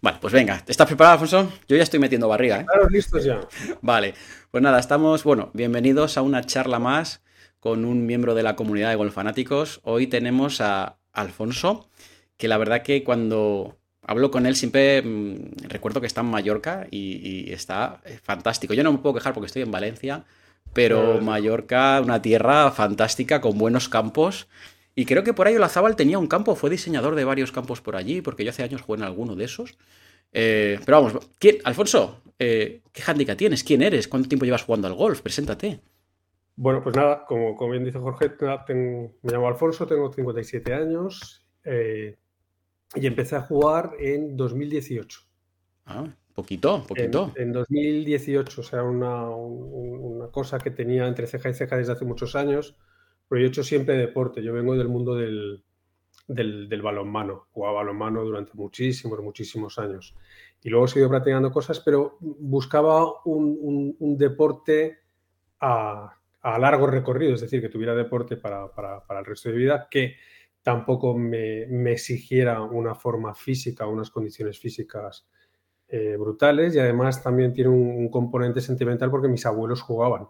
Vale, pues venga, ¿estás preparado, Alfonso? Yo ya estoy metiendo barriga, ¿eh? Claro, listos ya. Vale, pues nada, estamos, bueno, bienvenidos a una charla más con un miembro de la comunidad de golfanáticos. Hoy tenemos a Alfonso, que la verdad que cuando hablo con él siempre mm, recuerdo que está en Mallorca y, está eh, fantástico. Yo no me puedo quejar porque estoy en Valencia, pero Mallorca, una tierra fantástica con buenos campos. Y creo que por ahí Olazábal tenía un campo, fue diseñador de varios campos por allí, porque yo hace años jugué en alguno de esos. Eh, pero vamos, ¿quién, Alfonso, eh, ¿qué handicap tienes? ¿Quién eres? ¿Cuánto tiempo llevas jugando al golf? Preséntate. Bueno, pues nada, como, como bien dice Jorge, me llamo Alfonso, tengo 57 años eh, y empecé a jugar en 2018. Ah, poquito, poquito. En, 2018, o sea, una, una, cosa que tenía entre ceja y ceja desde hace muchos años pero yo he hecho siempre deporte. Yo vengo del mundo del, balonmano. Jugaba balonmano durante muchísimos, muchísimos años. Y luego he seguido practicando cosas, pero buscaba un, deporte a, largo recorrido, es decir, que tuviera deporte para, el resto de vida, que tampoco me, exigiera una forma física, unas condiciones físicas eh, brutales y además también tiene un, componente sentimental porque mis abuelos jugaban.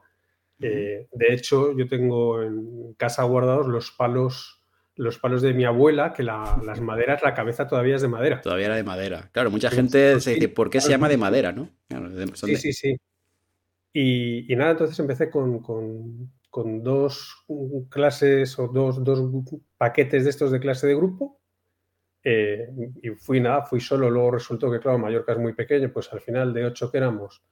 Eh, de hecho, yo tengo en casa guardados los palos, los palos de mi abuela, que las maderas, la cabeza todavía es de madera. Todavía era de madera. Claro, mucha gente dice, ¿por qué se llama de madera, no? sí, sí, sí. Y, nada, entonces empecé con, dos clases o dos, paquetes de estos de clase de grupo. Eh, y fui nada, fui solo. Luego resultó que, claro, Mallorca es muy pequeño, pues al final de ocho que éramos,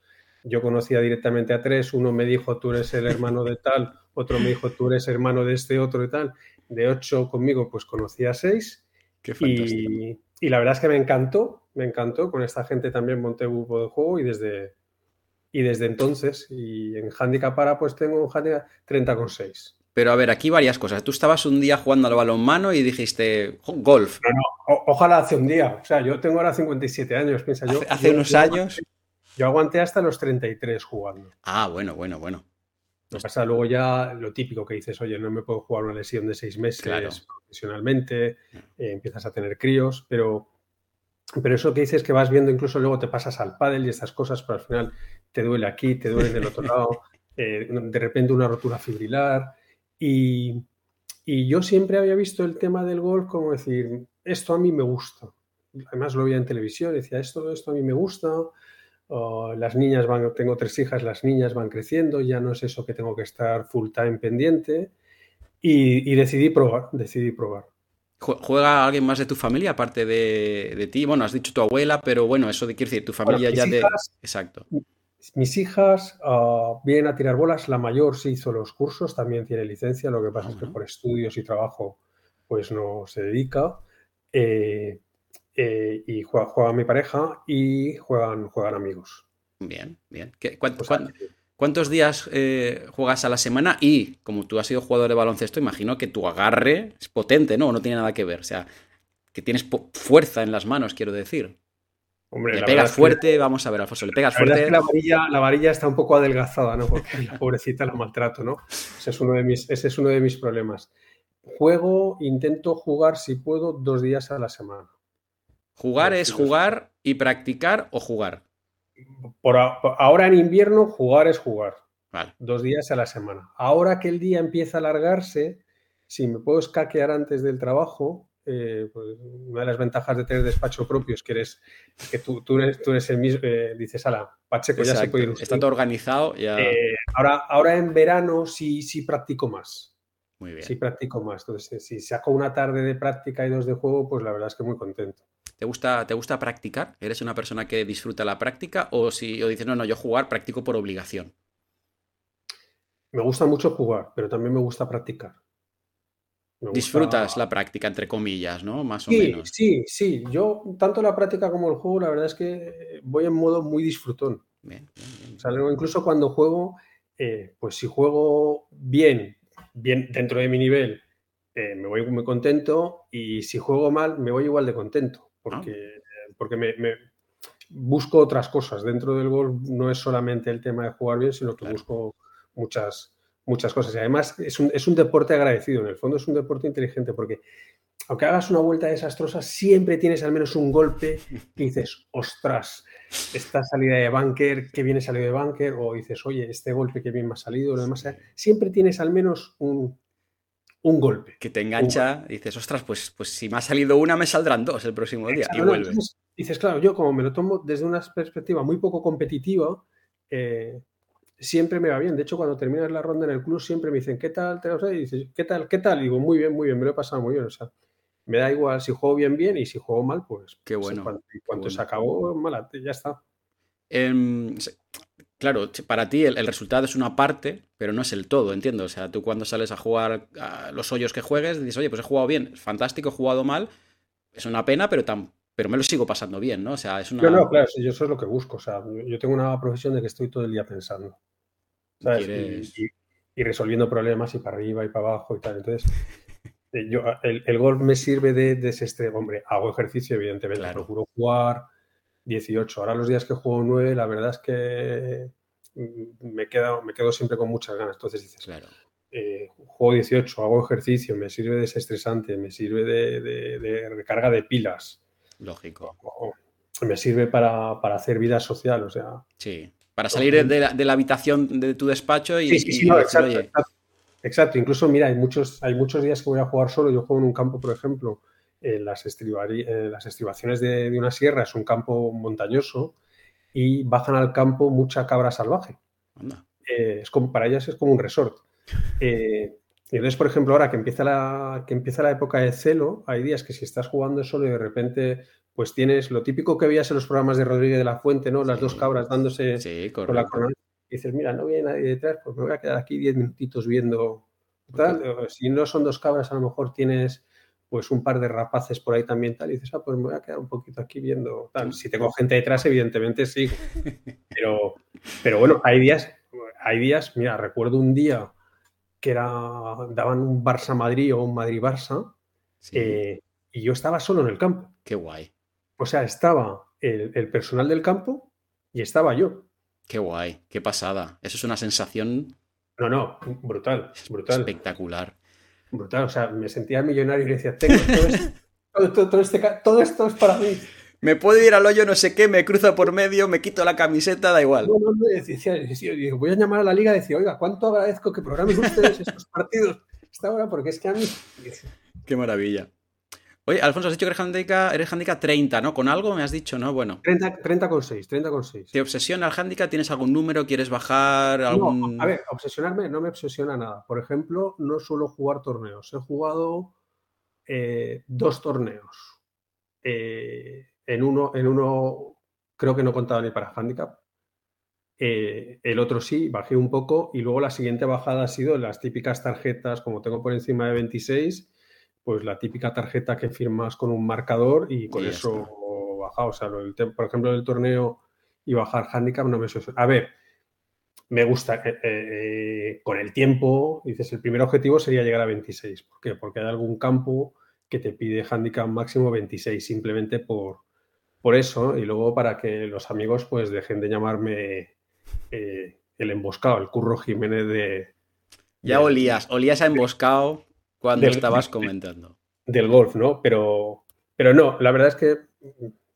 yo conocía directamente a tres, uno me dijo tú eres el hermano de tal, otro me dijo tú eres hermano de este otro y tal, de ocho conmigo pues conocí a seis y, y, la verdad es que me encantó, me encantó, con esta gente también monté un grupo de juego y desde, y desde entonces, y en handicap para pues tengo un handicap 30,6. Pero a ver, aquí varias cosas. Tú estabas un día jugando al balonmano y dijiste golf. No, no, ojalá hace un día. O sea, yo tengo ahora 57 años, piensa yo. Hace, unos años. Yo aguanté hasta los 33 jugando. Ah, bueno, bueno, bueno. Lo pasa luego ya lo típico que dices, oye, no me puedo jugar una lesión de seis meses profesionalmente, eh, empiezas a tener críos, pero, pero eso que dices que vas viendo, incluso luego te pasas al pádel y estas cosas, pero al final te duele aquí, te duele del otro lado, eh, de repente una rotura fibrilar. Y, y yo siempre había visto el tema del golf como decir, esto a mí me gusta. Además lo veía en televisión, decía, esto, esto a mí me gusta, las niñas van, tengo tres hijas, las niñas van creciendo, ya no es eso que tengo que estar full time pendiente y, decidí probar, decidí probar. ¿Juega alguien más de tu familia aparte de, ti? Bueno, has dicho tu abuela, pero bueno, eso de quiere decir, tu familia ya de... Exacto. Mis hijas uh, vienen a tirar bolas, la mayor sí hizo los cursos, también tiene licencia, lo que pasa es que por estudios y trabajo pues no se dedica. Eh, eh, y juega, mi pareja y juegan, juegan amigos. Bien, bien. ¿Cuántos días eh, juegas a la semana? Y como tú has sido jugador de baloncesto, imagino que tu agarre es potente, ¿no? No tiene nada que ver. O sea, que tienes fuerza en las manos, quiero decir. le pegas fuerte, vamos a ver, Alfonso, le pegas fuerte. la, varilla, la varilla está un poco adelgazada, ¿no? Porque la pobrecita la maltrato, ¿no? Ese es uno de mis, ese es uno de mis problemas. Juego, intento jugar, si puedo, dos días a la semana. ¿Jugar es jugar y practicar o jugar? Por, ahora en invierno, jugar es jugar. Dos días a la semana. Ahora que el día empieza a alargarse, si me puedo escaquear antes del trabajo, eh, pues una de las ventajas de tener despacho propio es que eres que tú, tú, eres, el mismo, eh, dices, ala, Pacheco ya se puede ir. Está todo organizado. Ya... Eh, ahora, ahora en verano sí, sí practico más. Muy bien. Sí practico más. Entonces, si saco una tarde de práctica y dos de juego, pues la verdad es que muy contento. ¿Te gusta, ¿Te gusta practicar? ¿Eres una persona que disfruta la práctica? O si o dices, no, no, yo jugar practico por obligación. Me gusta mucho jugar, pero también me gusta practicar. Disfrutas la práctica, entre comillas, ¿no? Más o menos. Sí, sí. Yo, tanto la práctica como el juego, la verdad es que voy en modo muy disfrutón. Bien, incluso cuando juego, eh, pues si juego bien, bien dentro de mi nivel, eh, me voy muy contento. Y si juego mal, me voy igual de contento porque, porque me, busco otras cosas. Dentro del golf no es solamente el tema de jugar bien, sino que busco muchas, muchas cosas. Y además es un, es un, deporte agradecido, en el fondo es un deporte inteligente, porque aunque hagas una vuelta desastrosa, siempre tienes al menos un golpe que dices, ostras, esta salida de bunker, que viene salido de bunker, o dices, oye, este golpe que bien me ha salido, lo demás, siempre tienes al menos un, un golpe. Que te engancha, dices, ostras, pues, pues si me ha salido una, me saldrán dos el próximo día. y vuelves. dices, claro, yo como me lo tomo desde una perspectiva muy poco competitiva, eh, siempre me va bien. De hecho, cuando terminas la ronda en el club, siempre me dicen, ¿qué tal? Y dices, ¿qué tal? ¿Qué tal? Y digo, muy bien, muy bien, me lo he pasado muy bien. O sea, me da igual si juego bien, bien, y si juego mal, pues. Qué bueno. En cuanto, se acabó, mala, ya está. Em, claro, para ti el, resultado es una parte, pero no es el todo, entiendo. O sea, tú cuando sales a jugar a los hoyos que juegues, dices, oye, pues he jugado bien, fantástico, he jugado mal, es una pena, pero, tan, pero me lo sigo pasando bien, ¿no? O sea, es una... Yo no, claro, yo eso es lo que busco. O sea, yo tengo una profesión de que estoy todo el día pensando. ¿sabes? Y, resolviendo problemas y para arriba y para abajo y tal. Entonces, eh, yo, el, golf me sirve de, de ese Hombre, hago ejercicio, evidentemente. Procuro jugar 18. Ahora los días que juego 9, la verdad es que mm, me quedo, me quedo siempre con muchas ganas. Entonces dices, claro. Eh, juego 18, hago ejercicio, me sirve de desestresante, me sirve de, recarga de pilas. Lógico. me sirve para, hacer vida social, o sea. Sí, para salir de la, habitación de tu despacho y. Sí, sí, exacto, Incluso, mira, hay muchos, hay muchos días que voy a jugar solo. Yo juego en un campo, por ejemplo, en las, las estribaciones de, una sierra, es un campo montañoso y bajan al campo mucha cabra salvaje. Eh, es como, para ellas es como un resort. Eh, y entonces, por ejemplo, ahora que empieza, la, que empieza la época de celo, hay días que si estás jugando solo y de repente pues tienes lo típico que veías en los programas de Rodríguez de la Fuente, ¿no? Las dos cabras dándose con la corona. Y dices, mira, no viene nadie detrás, pues me voy a quedar aquí diez minutitos viendo. Si no son dos cabras, a lo mejor tienes pues un par de rapaces por ahí también tal, y dices, ah, pues me voy a quedar un poquito aquí viendo tal. Si tengo gente detrás, evidentemente sí. Pero, pero bueno, hay días, hay días, mira, recuerdo un día que era, daban un Barça-Madrid o un Madrid-Barça, eh, y yo estaba solo en el campo. Qué guay. O sea, estaba el, personal del campo y estaba yo. Qué guay, qué pasada. Eso es una sensación. No, no, brutal, brutal. Espectacular. Brutal, o sea, me sentía millonario y decía, tengo todo esto, todo, este todo esto es para mí. Me puedo ir al hoyo, no sé qué, me cruzo por medio, me quito la camiseta, da igual. No, no, no, decía, voy a llamar a la liga y decir, oiga, ¿cuánto agradezco que programen ustedes estos partidos esta hora? Porque es que a mí... Qué maravilla. Oye, Alfonso, has dicho que eres handicap, eres handicap 30, ¿no? ¿Con algo me has dicho, no? Bueno. 30, 30 con 6, 30 con 6. ¿Te obsesiona el handicap? ¿Tienes algún número? ¿Quieres bajar algún...? No, a ver, obsesionarme no me obsesiona nada. Por ejemplo, no suelo jugar torneos. He jugado eh, dos torneos. Eh, en, uno, en uno creo que no contaba ni para handicap. Eh, el otro sí, bajé un poco y luego la siguiente bajada ha sido las típicas tarjetas, como tengo por encima de 26 pues la típica tarjeta que firmas con un marcador y con eso baja. O sea, por ejemplo, el torneo y bajar handicap no me suena. A ver, me gusta, eh, eh, con el tiempo, dices, el primer objetivo sería llegar a 26. ¿Por qué? Porque hay algún campo que te pide handicap máximo 26, simplemente por, por eso. Y luego para que los amigos pues dejen de llamarme eh, el emboscado, el curro Jiménez de... Ya olías, olías a emboscado cuando estabas comentando. Del golf, ¿no? Pero, pero no, la verdad es que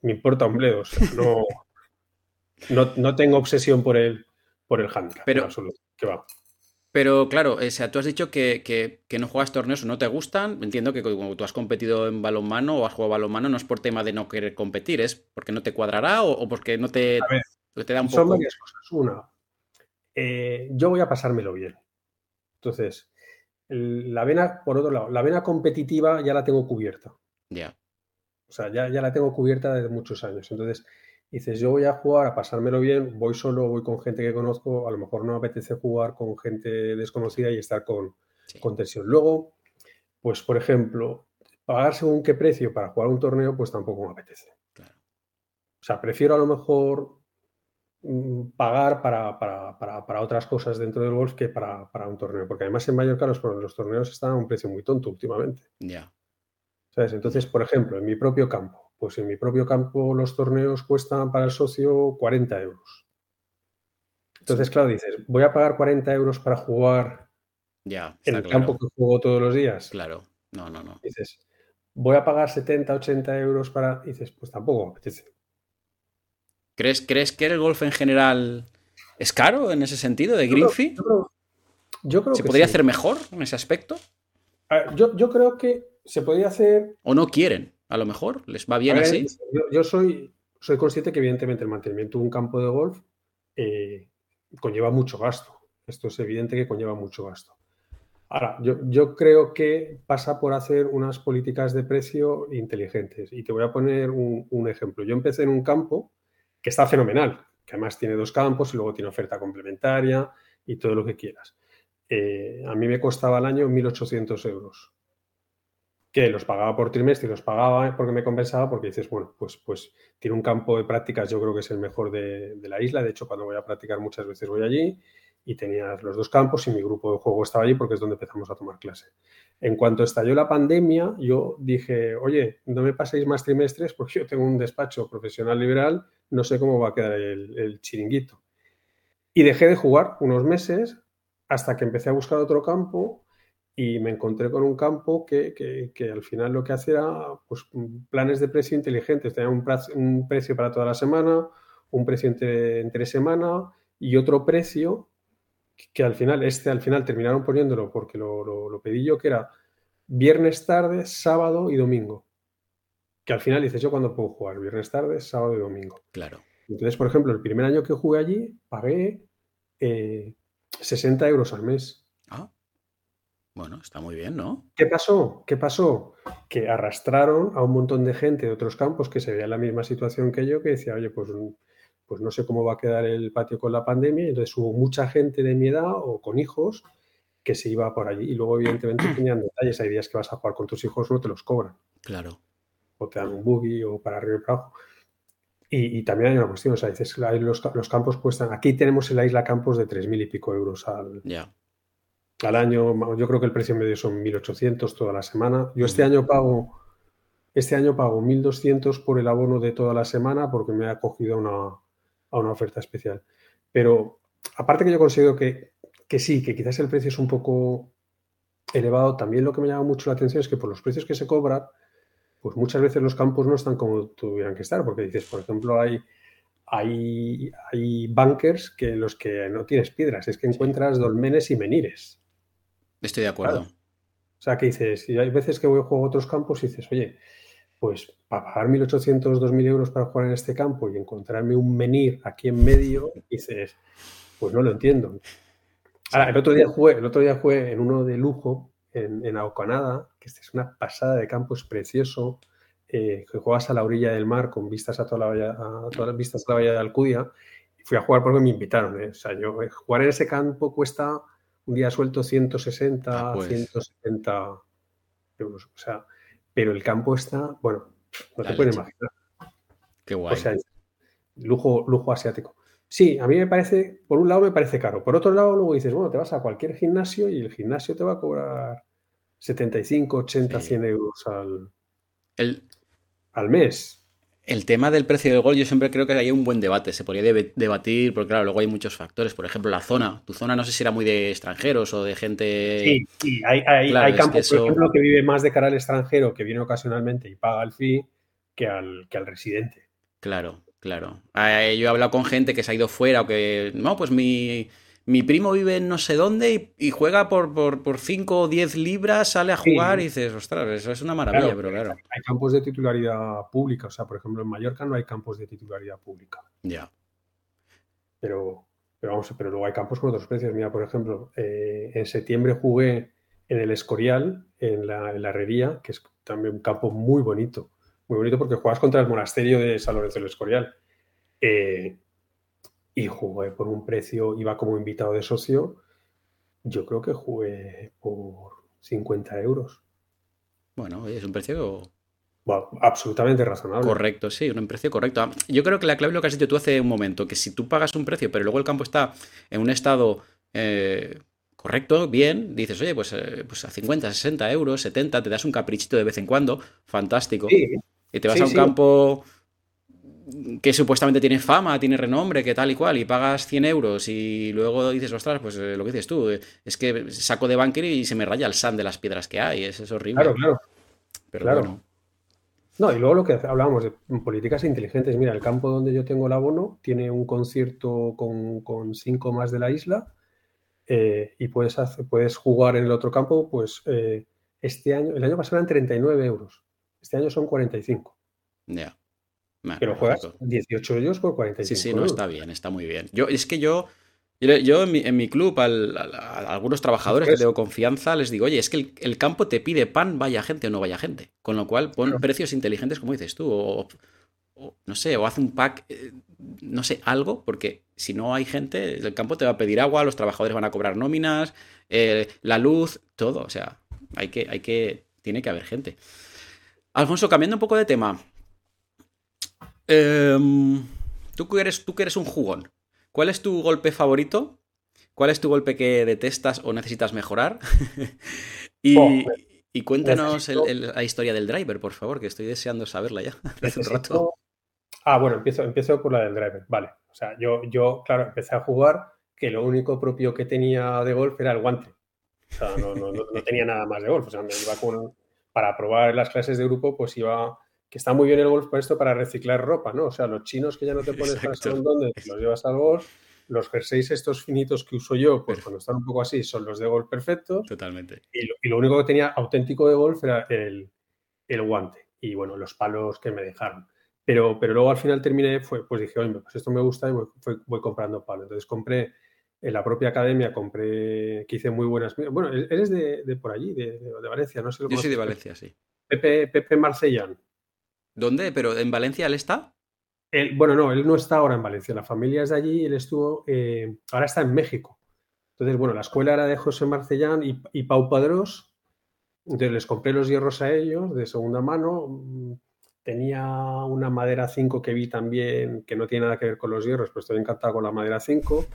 me importa un bledo. no, no, tengo obsesión por el, por el handicap. Pero, que va. Pero claro, o sea, tú has dicho que, no juegas torneos o no te gustan. Entiendo que como tú has competido en balonmano o has jugado balonmano, no es por tema de no querer competir, es porque no te cuadrará o, porque no te, te da un poco. Son varias cosas. Una, eh, yo voy a pasármelo bien. Entonces, la vena, por otro lado, la vena competitiva ya la tengo cubierta. Ya. O sea, ya, ya la tengo cubierta desde muchos años. Entonces, dices, yo voy a jugar, a pasármelo bien, voy solo, voy con gente que conozco, a lo mejor no me apetece jugar con gente desconocida y estar con, con tensión. Luego, pues, por ejemplo, pagar según qué precio para jugar un torneo, pues tampoco me apetece. Claro. O sea, prefiero a lo mejor pagar para, para, para, para, otras cosas dentro del golf que para, un torneo. Porque además en Mallorca los, los torneos están a un precio muy tonto últimamente. Ya. ¿Sabes? Entonces, por ejemplo, en mi propio campo, pues en mi propio campo los torneos cuestan para el socio 40 euros. Entonces, claro, dices, voy a pagar 40 euros para jugar ya, en el campo que juego todos los días. Claro, no, no, no. Dices, voy a pagar 70, 80 euros para... Dices, pues tampoco apetece. ¿Crees, ¿Crees que el golf en general es caro en ese sentido, de green fee? Yo creo, ¿Se podría hacer mejor en ese aspecto? yo, yo, creo que se podría hacer... ¿O no quieren? A lo mejor, ¿les va bien así? Yo, soy, soy consciente que evidentemente el mantenimiento de un campo de golf eh, conlleva mucho gasto. Esto es evidente que conlleva mucho gasto. Ahora, yo, creo que pasa por hacer unas políticas de precio inteligentes. Y te voy a poner un, ejemplo. Yo empecé en un campo que está fenomenal, que además tiene dos campos y luego tiene oferta complementaria y todo lo que quieras. Eh, a mí me costaba al año 1.800 euros. Que los pagaba por trimestre y los pagaba porque me compensaba, porque dices, bueno, pues, pues tiene un campo de prácticas, yo creo que es el mejor de, de la isla. De hecho, cuando voy a practicar muchas veces voy allí y tenías los dos campos y mi grupo de juego estaba allí porque es donde empezamos a tomar clase. En cuanto estalló la pandemia, yo dije, oye, no me paséis más trimestres porque yo tengo un despacho profesional liberal, no sé cómo va a quedar el, chiringuito. Y dejé de jugar unos meses hasta que empecé a buscar otro campo y me encontré con un campo que, que, al final lo que hacía era pues, planes de precio inteligentes. Tenía un, un precio para toda la semana, un precio entre, entre semana y otro precio que al final, este al final terminaron poniéndolo porque lo, pedí yo, que era viernes tarde, sábado y domingo. Que al final dices yo cuando puedo jugar, viernes tarde, sábado y domingo. Claro. Entonces, por ejemplo, el primer año que jugué allí, pagué 60 eh, euros al mes. Ah. Bueno, está muy bien, ¿no? ¿Qué pasó? ¿Qué pasó? Que arrastraron a un montón de gente de otros campos que se veía en la misma situación que yo, que decía, oye, pues pues no sé cómo va a quedar el patio con la pandemia. Entonces hubo mucha gente de mi edad o con hijos que se iba por allí. Y luego, evidentemente, tenían detalles. Hay días que vas a jugar con tus hijos, no te los cobran. Claro. O te dan un buggy o para arriba y para abajo. Y, también hay una cuestión, o sea, dices, los, campos cuestan, aquí tenemos en la isla campos de 3.000 y pico euros al, al año, yo creo que el precio medio son 1.800 toda la semana. Yo este año pago, este año pago 1.200 por el abono de toda la semana porque me ha cogido una, a una oferta especial. Pero aparte que yo considero que, que sí, que quizás el precio es un poco elevado, también lo que me llama mucho la atención es que por los precios que se cobran, pues muchas veces los campos no están como tuvieran que estar, porque dices, por ejemplo, hay, hay, hay bunkers que los que no tienes piedras, es que encuentras dolmenes y menires. Estoy de acuerdo. O sea, que dices, y hay veces que voy a jugar a otros campos y dices, oye, pues para pagar 1.800, 2.000 euros para jugar en este campo y encontrarme un menir aquí en medio, dices, pues no lo entiendo. Ahora, el otro día jugué, el otro día jugué en uno de lujo, en, en que este es una pasada de campo, es precioso, eh, que juegas a la orilla del mar con vistas a, toda la a todas las vistas a la bahía de Alcudia, y fui a jugar porque me invitaron. ¿eh? O sea, yo, eh, jugar en ese campo cuesta un día suelto 160, 170 ah, pues. euros. O sea, pero el campo está, bueno, no te puedes imaginar. Qué guay. O sea, lujo, lujo asiático. Sí, a mí me parece, por un lado me parece caro. Por otro lado, luego dices, bueno, te vas a cualquier gimnasio y el gimnasio te va a cobrar 75, 80, 100 euros al, el, al mes. El tema del precio del gol, yo siempre creo que hay un buen debate. Se podría debatir, porque claro, luego hay muchos factores. Por ejemplo, la zona. Tu zona no sé si era muy de extranjeros o de gente. Sí, sí. Hay, hay, campos, por ejemplo, que vive más de cara al extranjero, que viene ocasionalmente y paga el fee, que al, que al residente. Claro, claro. Eh, yo he hablado con gente que se ha ido fuera o que. No, pues mi mi primo vive en no sé dónde y, juega por, por, 5 o 10 libras, sale a jugar y dices, ostras, eso es una maravilla, pero claro. Hay campos de titularidad pública, o sea, por ejemplo, en Mallorca no hay campos de titularidad pública. Ya. Pero, pero vamos, pero luego hay campos con otros precios. Mira, por ejemplo, eh, en septiembre jugué en el Escorial, en la, Herrería, que es también un campo muy bonito. Muy bonito porque juegas contra el monasterio de San Lorenzo del Escorial. Eh, y jugué por un precio, iba como invitado de socio, yo creo que jugué por 50 euros. Bueno, es un precio... absolutamente razonable. Correcto, sí, un precio correcto. Yo creo que la clave es lo que has dicho tú hace un momento, que si tú pagas un precio, pero luego el campo está en un estado eh, correcto, bien, dices, oye, pues, eh, pues a 50, 60 euros, 70, te das un caprichito de vez en cuando, fantástico. Y te vas a un campo que supuestamente tiene fama, tiene renombre, que tal y cual, y pagas 100 euros y luego dices, ostras, pues eh, lo que dices tú, eh, es que saco de banker y se me raya el sand de las piedras que hay, es, es horrible. Claro, claro. Pero Claro. bueno. No, y luego lo que hablábamos de políticas inteligentes. Mira, el campo donde yo tengo el abono tiene un concierto con, con cinco más de la isla eh, y puedes, hacer- puedes jugar en el otro campo, pues eh, este año, el año pasado eran 39 euros, este año son 45, Ya. Pero juegas lógico. 18 euros por Sí, 45 sí, no, euros. está bien, está muy bien. Yo, es que yo, yo, yo en, mi, en mi club, al- al- a, algunos trabajadores que tengo confianza, les digo, oye, es que el, el campo te pide pan, vaya gente o no vaya gente. Con lo cual, pon Claro. precios inteligentes, como dices tú, o, o, no sé, o haz un pack, eh, no sé, algo, porque si no hay gente, el campo te va a pedir agua, los trabajadores van a cobrar nóminas, eh, la luz, todo. O sea, hay que, hay que, tiene que haber gente. Alfonso, cambiando un poco de tema. Em, tú, que eres, tú que eres un jugón, ¿cuál es tu golpe favorito? ¿Cuál es tu golpe que detestas o necesitas mejorar? y, Oh, y cuéntanos el- necesito- el- la historia del driver, por favor, que estoy deseando saberla ya. Hace un rato. Necesito- Ah, bueno, empiezo, empiezo por la del driver. Vale. O sea, yo, yo, claro, empecé a jugar que lo único propio que tenía de golf era el guante. O sea, no, no- no- no tenía nada más de golf. O sea, me iba con. Para probar las clases de grupo, pues iba. Que está muy bien el golf por esto para reciclar ropa, ¿no? O sea, los chinos que ya no te pones para Exacto. saber dónde, los llevas al golf. Los jerseys estos finitos que uso yo, pues cuando están un poco así, son los de golf perfectos. Totalmente. Y lo, y lo único que tenía auténtico de golf era el, el guante y bueno, los palos que me dejaron. Pero, pero luego al final terminé, fue, pues dije, oye, pues esto me gusta y voy, comprando palos. Entonces compré en la propia academia, compré, que hice muy buenas. Bueno, eres de, de por allí, de, de- Valencia, no sé. lo Yo soy de. Valencia, sí. Pepe, Pepe Marcellán. ¿Dónde? ¿Pero en Valencia él está? Él- bueno, no, él no está ahora en Valencia, la familia es de allí, él estuvo, eh, ahora está en México. Entonces, bueno, la escuela era de José Marcellán y, y Pau Padrós. Entonces les compré los hierros a ellos de segunda mano. Tenía una madera 5 que vi también, que no tiene nada que ver con los hierros, pero estoy encantado con la madera 5.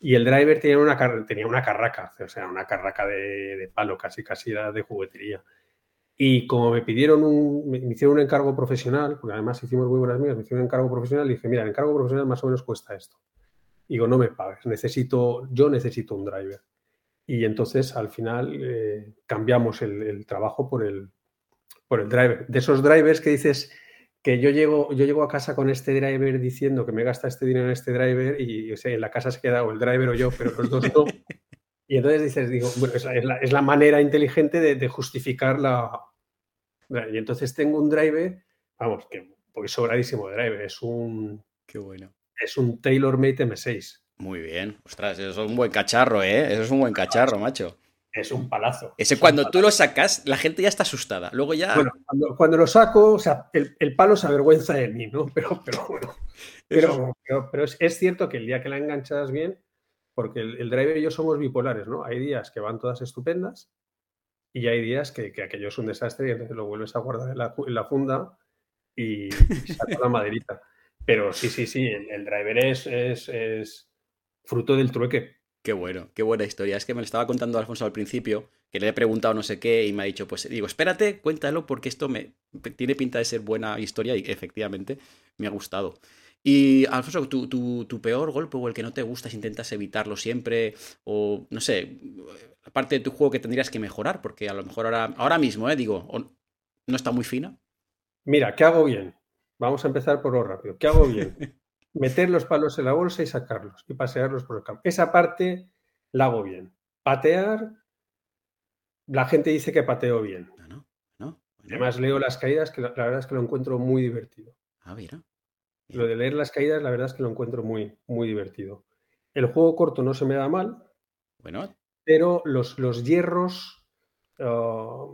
Y el driver tenía una, tenía una carraca, o sea, una carraca de, de palo, casi casi era de juguetería. Y como me pidieron un, me hicieron un encargo profesional, porque además hicimos muy buenas amigas, me hicieron un encargo profesional y dije, mira, el encargo profesional más o menos cuesta esto. Y digo, no me pagues, necesito, yo necesito un driver. Y entonces al final eh, cambiamos el, el trabajo por el, por el driver. De esos drivers que dices que yo llego, yo llego a casa con este driver diciendo que me gasta este dinero en este driver y o sea, en la casa se queda o el driver o yo, pero los dos no. Y entonces dices, digo, bueno, es la, es la- manera inteligente de, de justificar la... Y entonces tengo un driver, vamos, que voy sobradísimo de driver, es un, Qué bueno. es un TaylorMade M6. Muy bien. Ostras, eso es un buen cacharro, ¿eh? Eso es un buen cacharro, macho. Es un palazo. Ese Es cuando palazo. tú lo sacas, la gente ya está asustada. Luego ya... Bueno, cuando, cuando lo saco, o sea, el, el palo se avergüenza de mí, ¿no? Pero, pero bueno. Pero, pero, pero es, es cierto que el día que la enganchas bien, porque el, el driver y yo somos bipolares, ¿no? Hay días que van todas estupendas y hay días que, que aquello es un desastre y entonces lo vuelves a guardar en la, funda y, y sacas la maderita. Pero sí, sí, sí, el, el driver es, es, es fruto del trueque. Qué bueno, qué buena historia. Es que me lo estaba contando Alfonso al principio, que le he preguntado no sé qué y me ha dicho, pues digo, espérate, cuéntalo porque esto me tiene pinta de ser buena historia y efectivamente me ha gustado. Y Alfonso, tu, tu, tu peor golpe o el que no te gusta, si intentas evitarlo siempre, o no sé, aparte de tu juego que tendrías que mejorar, porque a lo mejor ahora, ahora mismo, eh, digo, no está muy fina. Mira, ¿qué hago bien? Vamos a empezar por lo rápido. ¿Qué hago bien? Meter los palos en la bolsa y sacarlos y pasearlos por el campo. Esa parte la hago bien. Patear, la gente dice que pateo bien. No, no, no. no. Además leo las caídas, que la, la verdad es que lo encuentro muy divertido. Ah, mira. Lo de leer las caídas, la verdad es que lo encuentro muy, muy divertido. El juego corto no se me da mal, Bueno, pero los, los hierros. ah,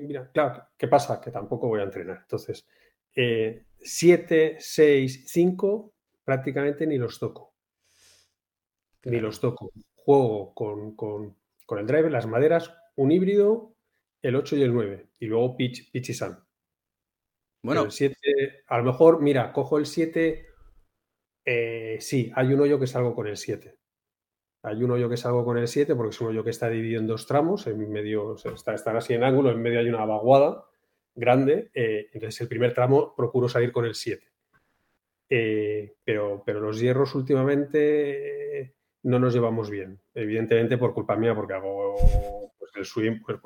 mira, claro, ¿qué pasa? Que tampoco voy a entrenar. Entonces, 7, 6, 5, prácticamente ni los toco. Ni los toco. Juego con, con- con el driver, las maderas, un híbrido, el 8 y el 9. Y luego pitch, pitch y sun. Bueno, El 7, a lo mejor, mira, cojo el 7. eh, sí, hay un hoyo que salgo con el 7. Hay un hoyo que salgo con el 7 porque es un hoyo que está dividido en dos tramos. En medio, está, están así en ángulo, en medio hay una vaguada grande. eh, entonces, el primer tramo procuro salir con el 7. Eh, pero, pero los hierros últimamente no nos llevamos bien. Evidentemente por culpa mía, porque hago, pues el swing, pues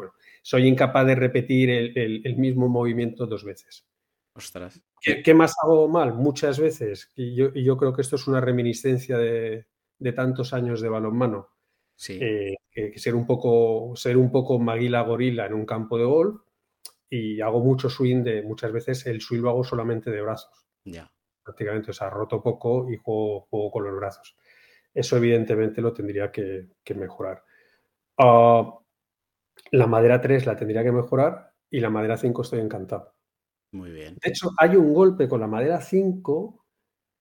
soy incapaz de repetir el, mismo movimiento dos veces. Ostras. ¿Qué, más hago mal? Muchas veces, y yo, creo que esto es una reminiscencia de, tantos años de balonmano. Sí. Eh, que ser un poco, ser un poco maguila gorila en un campo de golf y hago mucho swing de, muchas veces el swing lo hago solamente de brazos. Ya. Prácticamente, o sea, roto poco y juego, juego con los brazos. Eso evidentemente lo tendría que, mejorar. Ah, la madera 3 la tendría que mejorar y la madera 5 estoy encantado. Muy bien. De hecho, hay un golpe con la madera 5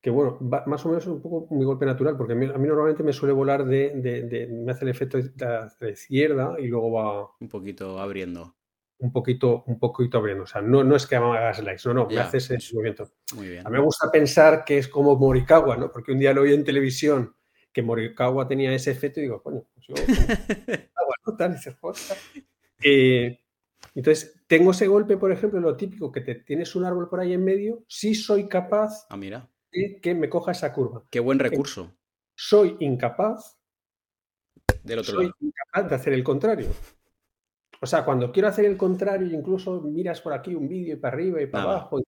que, bueno, más o menos es un poco mi golpe natural, porque a mí, normalmente me suele volar de, me hace el efecto de la izquierda y luego va... Un poquito abriendo. Un poquito, un poquito abriendo. O sea, no, no es que hagas likes, no, no, me haces ese movimiento. Muy bien. A mí me gusta pensar que es como Morikawa, ¿no? Porque un día lo vi en televisión que Morikawa tenía ese efecto y digo, coño, pues yo, no tal, ese eh, entonces, tengo ese golpe, por ejemplo, lo típico, que te tienes un árbol por ahí en medio, sí soy capaz ah, mira. de que me coja esa curva. Qué buen recurso. Soy incapaz, Del otro soy incapaz de hacer el contrario. O sea, cuando quiero hacer el contrario, incluso miras por aquí un vídeo y para arriba y para abajo y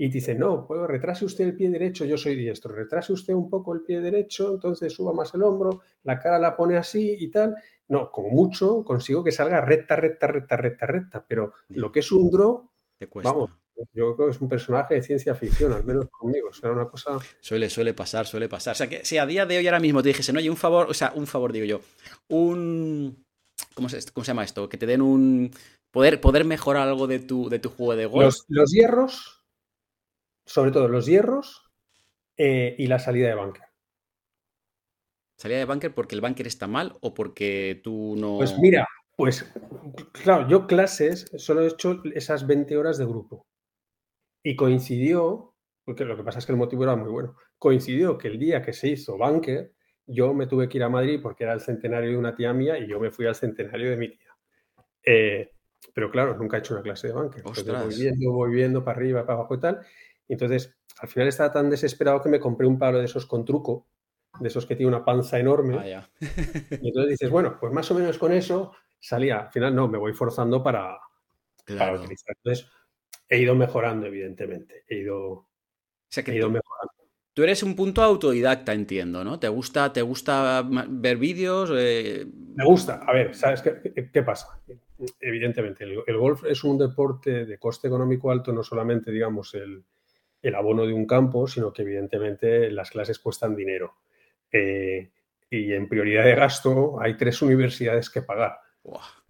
y dice, no, pues retrase usted el pie derecho, yo soy diestro, retrase usted un poco el pie derecho, entonces suba más el hombro, la cara la pone así y tal. No, como mucho consigo que salga recta, recta, recta, recta, recta, pero lo que es un draw, vamos, yo creo que es un personaje de ciencia ficción, al menos conmigo. O sea, una cosa. Suele, suele pasar, suele pasar. O sea, que si a día de hoy ahora mismo te dijesen, oye, un favor, o sea, un favor, digo yo, un. ¿Cómo se, cómo se llama esto? Que te den un. Poder, poder mejorar algo de tu, de tu juego de golf. Los, los hierros sobre todo los hierros eh, y la salida de bunker. ¿Salida de bunker porque el bunker está mal o porque tú no...? Pues mira, pues claro, yo clases solo he hecho esas 20 horas de grupo. Y coincidió, porque lo que pasa es que el motivo era muy bueno, coincidió que el día que se hizo bunker, yo me tuve que ir a Madrid porque era el centenario de una tía mía y yo me fui al centenario de mi tía. Eh, pero claro, nunca he hecho una clase de bunker. voy viendo, voy viendo para arriba, para abajo y tal. Y entonces, al final estaba tan desesperado que me compré un palo de esos con truco, de esos que tiene una panza enorme. Ah, y entonces dices, bueno, pues más o menos con eso salía. Al final no, me voy forzando para, utilizar. Entonces, he ido mejorando, evidentemente. He ido, he ido mejorando. Tú eres un punto autodidacta, entiendo, ¿no? ¿Te gusta, te gusta ver vídeos? Eh, me gusta. A ver, ¿sabes qué, qué pasa? Evidentemente, el, golf es un deporte de coste económico alto, no solamente, digamos, el, el abono de un campo, sino que evidentemente las clases cuestan dinero. Eh, y en prioridad de gasto hay tres universidades que pagar.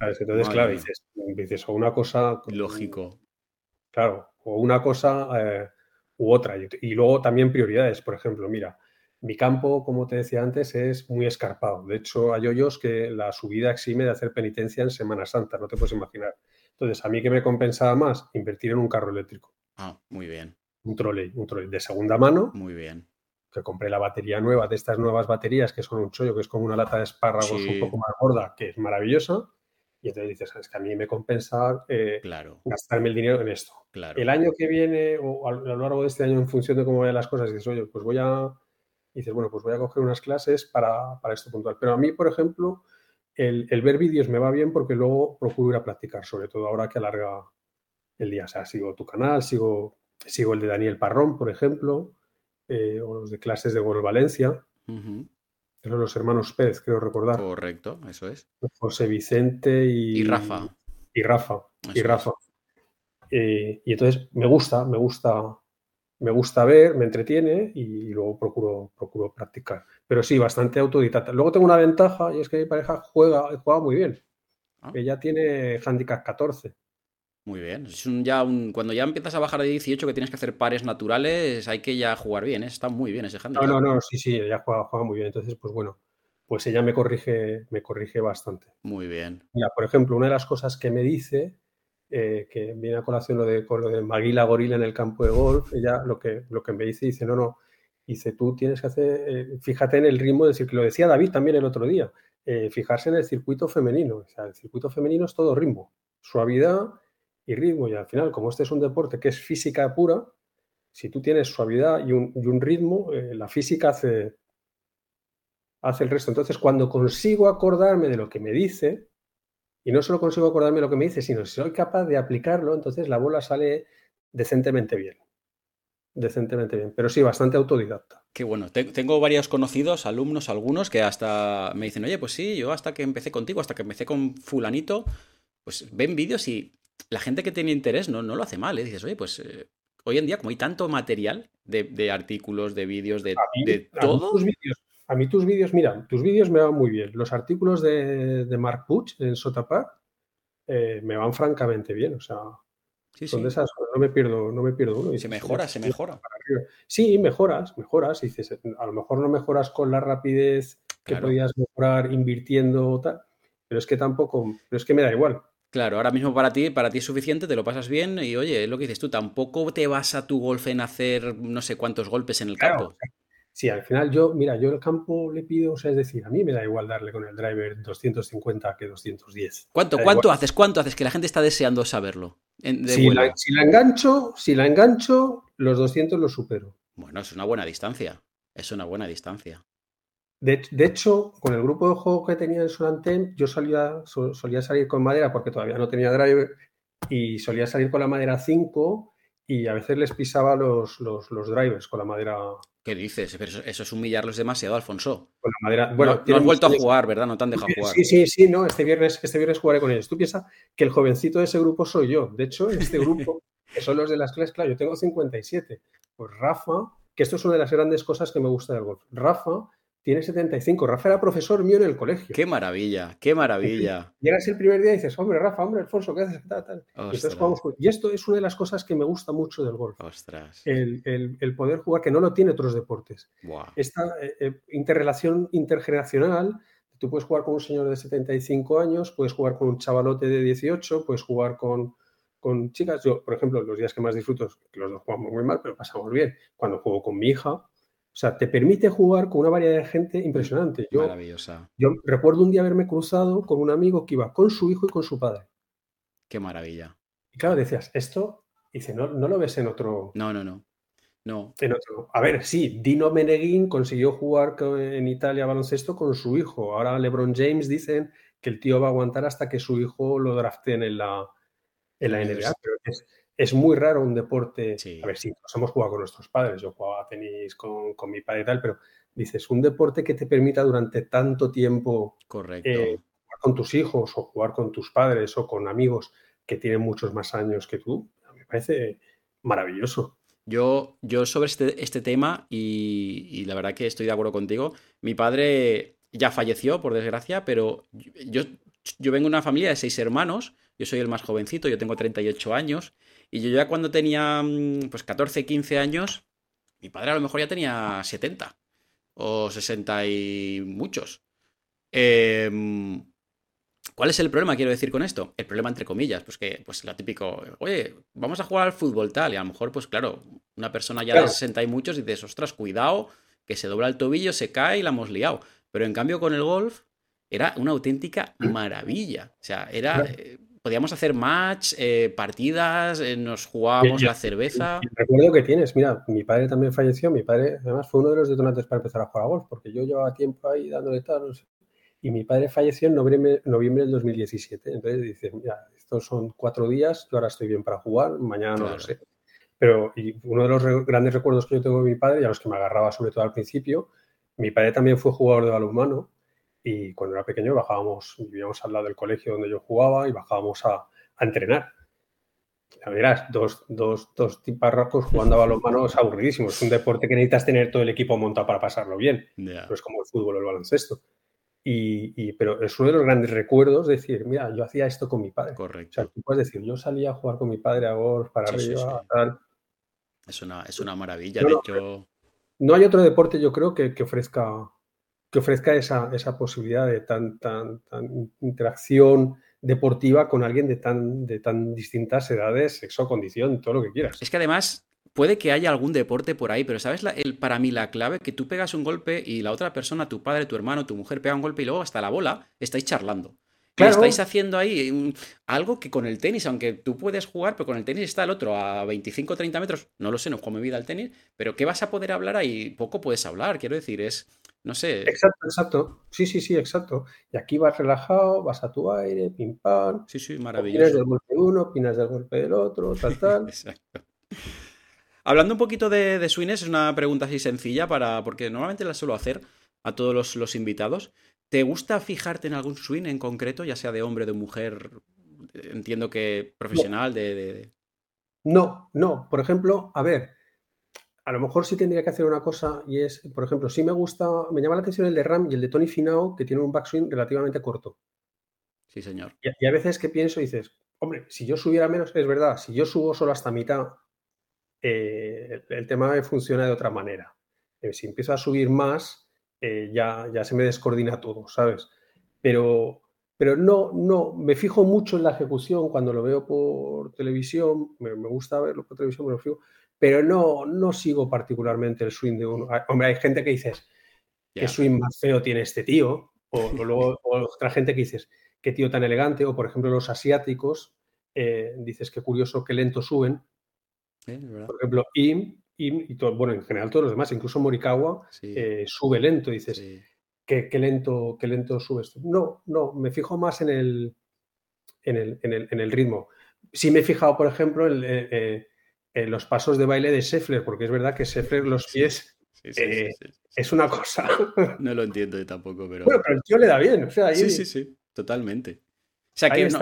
Entonces, claro, dices, o una cosa... Lógico. Claro, o una cosa eh, u otra. Y, luego también prioridades. Por ejemplo, mira, mi campo, como te decía antes, es muy escarpado. De hecho, hay hoyos que la subida exime de hacer penitencia en Semana Santa, no te puedes imaginar. Entonces, ¿a mí qué me compensaba más? Invertir en un carro eléctrico. Ah, muy bien un trolley, un trolley de segunda mano. Muy bien. Que compré la batería nueva de estas nuevas baterías que son un chollo, que es como una lata de espárragos un poco más gorda, que es maravillosa. Y entonces dices, es que a mí me compensa eh, gastarme el dinero en esto. Claro. El año que viene o a lo largo de este año, en función de cómo vayan las cosas, dices, oye, pues voy a. dices, bueno, pues voy a coger unas clases para, para esto puntual. Pero a mí, por ejemplo, el, el, ver vídeos me va bien porque luego procuro ir a practicar, sobre todo ahora que alarga el día. O sea, sigo tu canal, sigo Sigo el de Daniel Parrón, por ejemplo, eh, o los de clases de Gol Valencia. los hermanos Pérez, creo recordar. Correcto, eso es. José Vicente y, y Rafa. Y Rafa. y Rafa. Eh, y entonces me gusta, me gusta, me gusta ver, me entretiene y, luego procuro, procuro practicar. Pero sí, bastante autodidacta. Luego tengo una ventaja y es que mi pareja juega, juega muy bien. Ah. Ella tiene handicap 14. Muy bien. Es ya un, cuando ya empiezas a bajar de 18 que tienes que hacer pares naturales, hay que ya jugar bien. ¿eh? Está muy bien ese handicap. No, no, no, sí, sí, ella juega, juega muy bien. Entonces, pues bueno, pues ella me corrige, me corrige bastante. Muy bien. Mira, por ejemplo, una de las cosas que me dice, eh, que viene a colación lo de, con lo de Maguila Gorila en el campo de golf, ella lo que, lo que me dice, dice, no, no, dice, tú tienes que hacer, eh, fíjate en el ritmo, decir, que lo decía David también el otro día, fijarse en el circuito femenino. O sea, el circuito femenino es todo ritmo, suavidad y ritmo. Y al final, como este es un deporte que es física pura, si tú tienes suavidad y un, ritmo, eh, la física hace, hace el resto. Entonces, cuando consigo acordarme de lo que me dice, y no solo consigo acordarme lo que me dice, sino si soy capaz de aplicarlo, entonces la bola sale decentemente bien. Decentemente bien. Pero sí, bastante autodidacta. Qué bueno. Tengo varios conocidos, alumnos, algunos, que hasta me dicen, oye, pues sí, yo hasta que empecé contigo, hasta que empecé con fulanito, pues ven vídeos y la gente que tiene interés no, no lo hace mal. ¿eh? Dices, oye, pues eh, hoy en día, como hay tanto material de, artículos, de vídeos, de, todo. A mí tus vídeos, mira, tus vídeos me van muy bien. Los artículos de, Mark Puch en Sotapac eh, me van francamente bien. O sea, son de esas no me pierdo, no me pierdo uno. Y se mejora, se mejora. Sí, mejoras, mejoras. dices, a lo mejor no mejoras con la rapidez que podías mejorar invirtiendo o tal, pero es que tampoco, pero es que me da igual. Claro, ahora mismo para ti, para ti es suficiente, te lo pasas bien y oye, es lo que dices tú, tampoco te vas a tu golf en hacer no sé cuántos golpes en el campo. Sí, al final yo, mira, yo el campo le pido, o sea, es decir, a mí me da igual darle con el driver 250 que 210. ¿Cuánto, cuánto haces? ¿Cuánto haces? Que la gente está deseando saberlo. si, la, engancho, si la engancho, los 200 los supero. Bueno, es una buena distancia. Es una buena distancia. De, hecho, con el grupo de juego que tenía en Solantem, yo solía, solía salir con madera porque todavía no tenía driver y solía salir con la madera 5 y a veces les pisaba los, los, los drivers con la madera ¿Qué dices? eso, es humillarlos demasiado, Alfonso. Con la madera. Bueno, no, has vuelto a jugar, ¿verdad? No te han dejado jugar. Sí, sí, sí, no. Este viernes, este viernes jugaré con ellos. Tú piensas que el jovencito de ese grupo soy yo. De hecho, este grupo, que son los de las clases, claro, yo tengo 57. Pues Rafa, que esto es una de las grandes cosas que me gusta del golf. Rafa tiene 75. Rafa era profesor mío en el colegio. Qué maravilla, qué maravilla. Llegas el primer día y dices, hombre, Rafa, hombre, Alfonso, ¿qué haces? Y, esto es una de las cosas que me gusta mucho del golf. Ostras. El, poder jugar, que no lo tiene otros deportes. Esta eh, eh, interrelación intergeneracional, tú puedes jugar con un señor de 75 años, puedes jugar con un chavalote de 18, puedes jugar con, con chicas. Yo, por ejemplo, los días que más disfruto, que los dos jugamos muy mal, pero pasamos bien. Cuando juego con mi hija, sea, te permite jugar con una variedad de gente impresionante. Yo, Maravillosa. Yo recuerdo un día haberme cruzado con un amigo que iba con su hijo y con su padre. Qué maravilla. Y claro, decías, esto, dice, no, no lo ves en otro. No, no, no. No. En otro. A ver, sí, Dino Meneghin consiguió jugar en Italia baloncesto con su hijo. Ahora LeBron James dicen que el tío va a aguantar hasta que su hijo lo draften en la, en la NBA. Pero es, es muy raro un deporte. A ver, sí, nos hemos jugado con nuestros padres. Yo jugaba tenis con, mi padre y tal, pero dices, un deporte que te permita durante tanto tiempo Correcto. Eh, jugar con tus hijos o jugar con tus padres o con amigos que tienen muchos más años que tú, me parece maravilloso. Yo, yo sobre este, este tema, y, la verdad que estoy de acuerdo contigo, mi padre ya falleció, por desgracia, pero yo, yo vengo de una familia de seis hermanos, yo soy el más jovencito, yo tengo 38 años, y yo ya cuando tenía mm, pues 14, 15 años, mi padre a lo mejor ya tenía 70 o 60 y muchos. Em, ¿Cuál es el problema, quiero decir, con esto? El problema entre comillas, pues que, pues lo típico, oye, vamos a jugar al fútbol tal, y a lo mejor, pues claro, una persona ya de 60 y muchos y dices, ostras, cuidado, que se dobla el tobillo, se cae y la hemos liado. Pero en cambio con el golf era una auténtica maravilla. O sea, era podíamos hacer match, eh, partidas, eh, nos jugábamos la cerveza. recuerdo que tienes, mira, mi padre también falleció, mi padre además fue uno de los detonantes para empezar a jugar a golf, porque yo llevaba tiempo ahí dándole tal, y mi padre falleció en noviembre, noviembre del 2017. Entonces dice, mira, estos son cuatro días, yo ahora estoy bien para jugar, mañana no lo sé. Pero y uno de los grandes recuerdos que yo tengo de mi padre, y a los que me agarraba sobre todo al principio, mi padre también fue jugador de balonmano y cuando era pequeño bajábamos, vivíamos al lado del colegio donde yo jugaba y bajábamos a, a entrenar. Ya verás, dos, dos, dos tiparracos jugando a balonmano es aburridísimo. Es un deporte que necesitas tener todo el equipo montado para pasarlo bien. No es como el fútbol o el baloncesto. Y, pero es uno de los grandes recuerdos decir, mira, yo hacía esto con mi padre. Correcto. O sea, tú puedes decir, yo salía a jugar con mi padre a golf, para arriba, tal. Es una, es una maravilla. de hecho... no hay otro deporte, yo creo, que, que ofrezca que ofrezca esa, esa posibilidad de tan, tan, interacción deportiva con alguien de tan, de tan distintas edades, sexo, condición, todo lo que quieras. Es que además puede que haya algún deporte por ahí, pero ¿sabes el, para mí la clave? Que tú pegas un golpe y la otra persona, tu padre, tu hermano, tu mujer, pega un golpe y luego hasta la bola estáis charlando. Claro. estáis haciendo ahí algo que con el tenis, aunque tú puedes jugar, pero con el tenis está el otro a 25 30 metros, no lo sé, no como mi vida el tenis, pero ¿qué vas a poder hablar ahí? Poco puedes hablar, quiero decir, es no sé. Exacto, exacto. Sí, sí, sí, exacto. Y aquí vas relajado, vas a tu aire, pim pam. Sí, sí, Opinas maravilloso. del golpe de uno, opinas del golpe del otro, tal, tal. Exacto. Hablando un poquito de, de swings, es una pregunta así sencilla para. porque normalmente la suelo hacer a todos los, los invitados. ¿Te gusta fijarte en algún swing en concreto, ya sea de hombre o de mujer? Entiendo que profesional, de. de- de- No, no. Por ejemplo, a ver, a lo mejor sí tendría que hacer una cosa y es, por ejemplo, sí me gusta, me llama la atención el de Ram y el de Tony Finao, que tiene un backswing relativamente corto. Sí, señor. Y, y a veces que pienso y dices, hombre, si yo subiera menos, es verdad, si yo subo solo hasta mitad, eh, el, el tema funciona de otra manera. Eh, si empiezo a subir más, eh, ya, ya se me descoordina todo, ¿sabes? Pero, pero no, no, me fijo mucho en la ejecución cuando lo veo por televisión, me, me gusta verlo por televisión, me lo fijo, pero no, no sigo particularmente el swing de uno. Hay- Hombre, hay gente que dices, Ya. qué swing más feo tiene este tío, o, o luego o otra gente que dices, qué tío tan elegante, o por ejemplo los asiáticos, eh, dices, qué curioso, qué lento suben, Sí, por ejemplo, Im, Y todo, bueno, en general todos los demás, incluso Morikawa, Sí, eh, sube lento, dices, sí. qué, qué lento, qué lento subes. No, no, me fijo más en el, en el, en el, en el ritmo. Sí me he fijado, por ejemplo, en, eh, eh, los pasos de baile de Scheffler, porque es verdad que Scheffler los pies Sí, es una cosa. No lo entiendo yo tampoco, pero. bueno, pero el tío le da bien, o sea, ahí- Sí, sí, sí, totalmente. O sea, que no,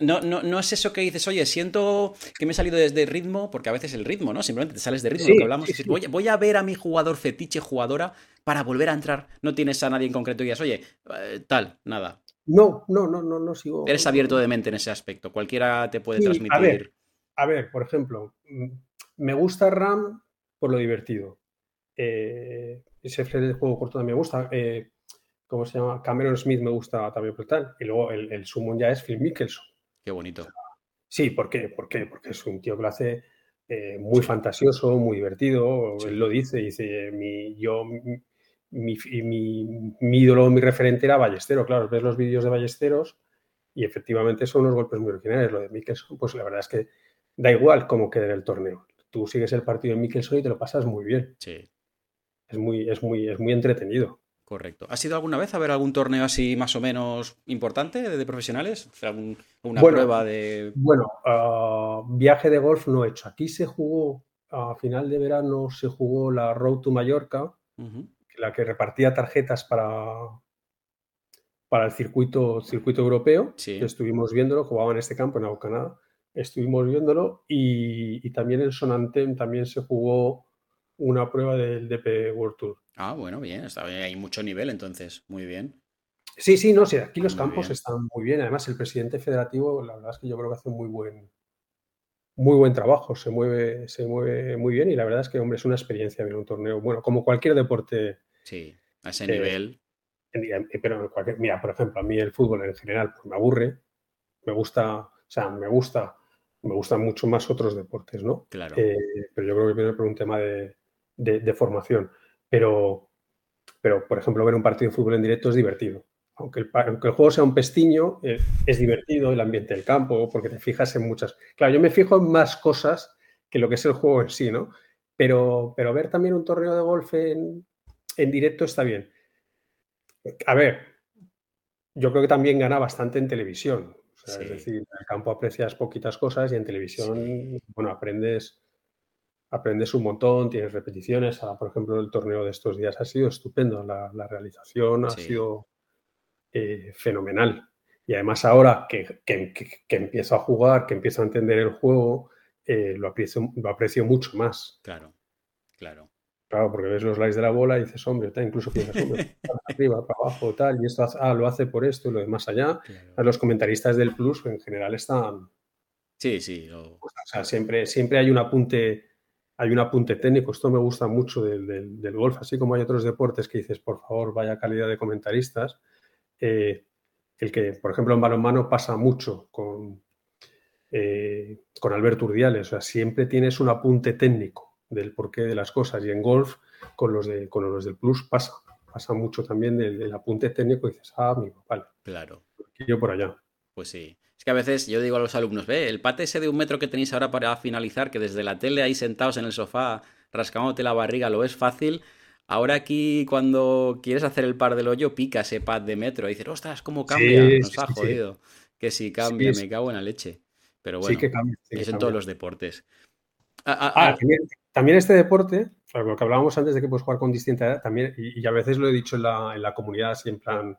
no, no, no es eso que dices, oye, siento que me he salido desde el ritmo, porque a veces el ritmo, ¿no? Simplemente te sales de ritmo, Sí, lo que hablamos. sí, sí. voy, voy a ver a mi jugador fetiche, jugadora, para volver a entrar. No tienes a nadie en concreto y digas, oye, eh, tal, nada. No, no, no, no, no sigo. Eres abierto de mente en ese aspecto. Cualquiera te puede Sí, a transmitir. ver. A ver, por ejemplo, mm, me gusta Ram por lo divertido. Eh, ese del juego corto también me gusta. Eh, ¿Cómo se llama? Cameron Smith me gusta también por tal. Y luego el, el summon ya es Phil Mickelson. Qué bonito. Sí, ¿por qué? ¿Por qué? Porque es un tío que lo hace eh, muy fantasioso, muy divertido. Sí. Él lo dice, dice, mi, yo, mi, mi, mi- mi ídolo, mi referente era Ballesteros. Claro, ves los vídeos de Ballesteros y efectivamente son unos golpes muy originales. Lo de Mickelson, pues la verdad es que da igual cómo quede en el torneo. Tú sigues el partido de Mickelson y te lo pasas muy bien. Sí, Es muy, es muy, es muy entretenido. Correcto. ¿Has ido alguna vez a ver algún torneo así más o menos importante de, de profesionales? O sea, un- una Bueno, prueba de. Bueno, ah, viaje de golf no he hecho. Aquí se jugó, a final de verano, se jugó la Road to Mallorca, la que repartía tarjetas para, para el circuito, circuito europeo. Sí. estuvimos viéndolo, jugaba en este campo, en Aucanada. Estuvimos viéndolo y, y también en Sonantem también se jugó una prueba del DP World Tour. Ah, bueno, bien. Está bien. Hay mucho nivel entonces. Muy bien. Sí, sí, no sé, aquí los Muy campos bien. están muy bien. Además, el presidente federativo, la verdad es que yo creo que hace un muy buen, muy buen trabajo, se mueve, se mueve muy bien y la verdad es que, hombre, es una experiencia ver un torneo. Bueno, como cualquier deporte, Sí, a ese Eh, nivel. en- pero en cualquier, mira, por ejemplo, a mí el fútbol en general pues me aburre, me gusta, o sea, me gusta, me gustan mucho más otros deportes, ¿no? Claro. Eh, pero yo creo que viene por un tema de, de- de formación. Pero, pero, por ejemplo, ver un partido de fútbol en directo es divertido. Aunque el, pa- aunque el juego sea un pestiño, eh, es divertido el ambiente del campo, porque te fijas en muchas. Claro, yo me fijo en más cosas que lo que es el juego en sí, ¿no? Pero, pero ver también un torneo de golf en, en directo está bien. A ver, yo creo que también gana bastante en televisión. O sea, Sí. Es decir, en el campo aprecias poquitas cosas y en televisión, Sí. bueno, aprendes, aprendes un montón, tienes repeticiones. Ahora, por ejemplo, el torneo de estos días ha sido estupendo. La, la realización ha sido eh, fenomenal. Y además ahora que, que- que- que empiezo a jugar, que empiezo a entender el juego, eh, lo, aprecio, lo aprecio mucho más. Claro. Claro. Claro, porque ves los likes de la bola y dices, hombre, tal, incluso piensas, hombre, para arriba, para abajo, tal, y esto hace- ah, lo hace por esto y lo demás allá. claro. Los comentaristas del Plus en general están, Sí, sí. lo- o sea, siempre, siempre hay un apunte, hay un apunte técnico. Esto me gusta mucho del, del- del golf, así como hay otros deportes que dices, por favor, vaya calidad de comentaristas. Eh, el que, por ejemplo, en balonmano pasa mucho con, eh, con Alberto Urdiales. O sea, siempre tienes un apunte técnico del porqué de las cosas. Y en golf, con los, de, con los del Plus, pasa. Pasa mucho también del, del apunte técnico y dices, ah, amigo, vale, Claro. yo por allá. Pues sí. Es que a veces yo digo a los alumnos, ve, el pate ese de un metro que tenéis ahora para finalizar, que desde la tele ahí sentados en el sofá rascándote la barriga lo es fácil. Ahora aquí, cuando quieres hacer el par del hoyo, pica ese pad de metro y dices, ostras, ¿cómo cambia? Nos ha jodido. Que si cambia, me cago en la leche. Pero bueno, que cambia, es en todos los deportes. Ah, ah, ah, también, este deporte, lo que hablábamos antes de que puedes jugar con distinta edad, también, y, a veces lo he dicho en la, en la, comunidad así en plan,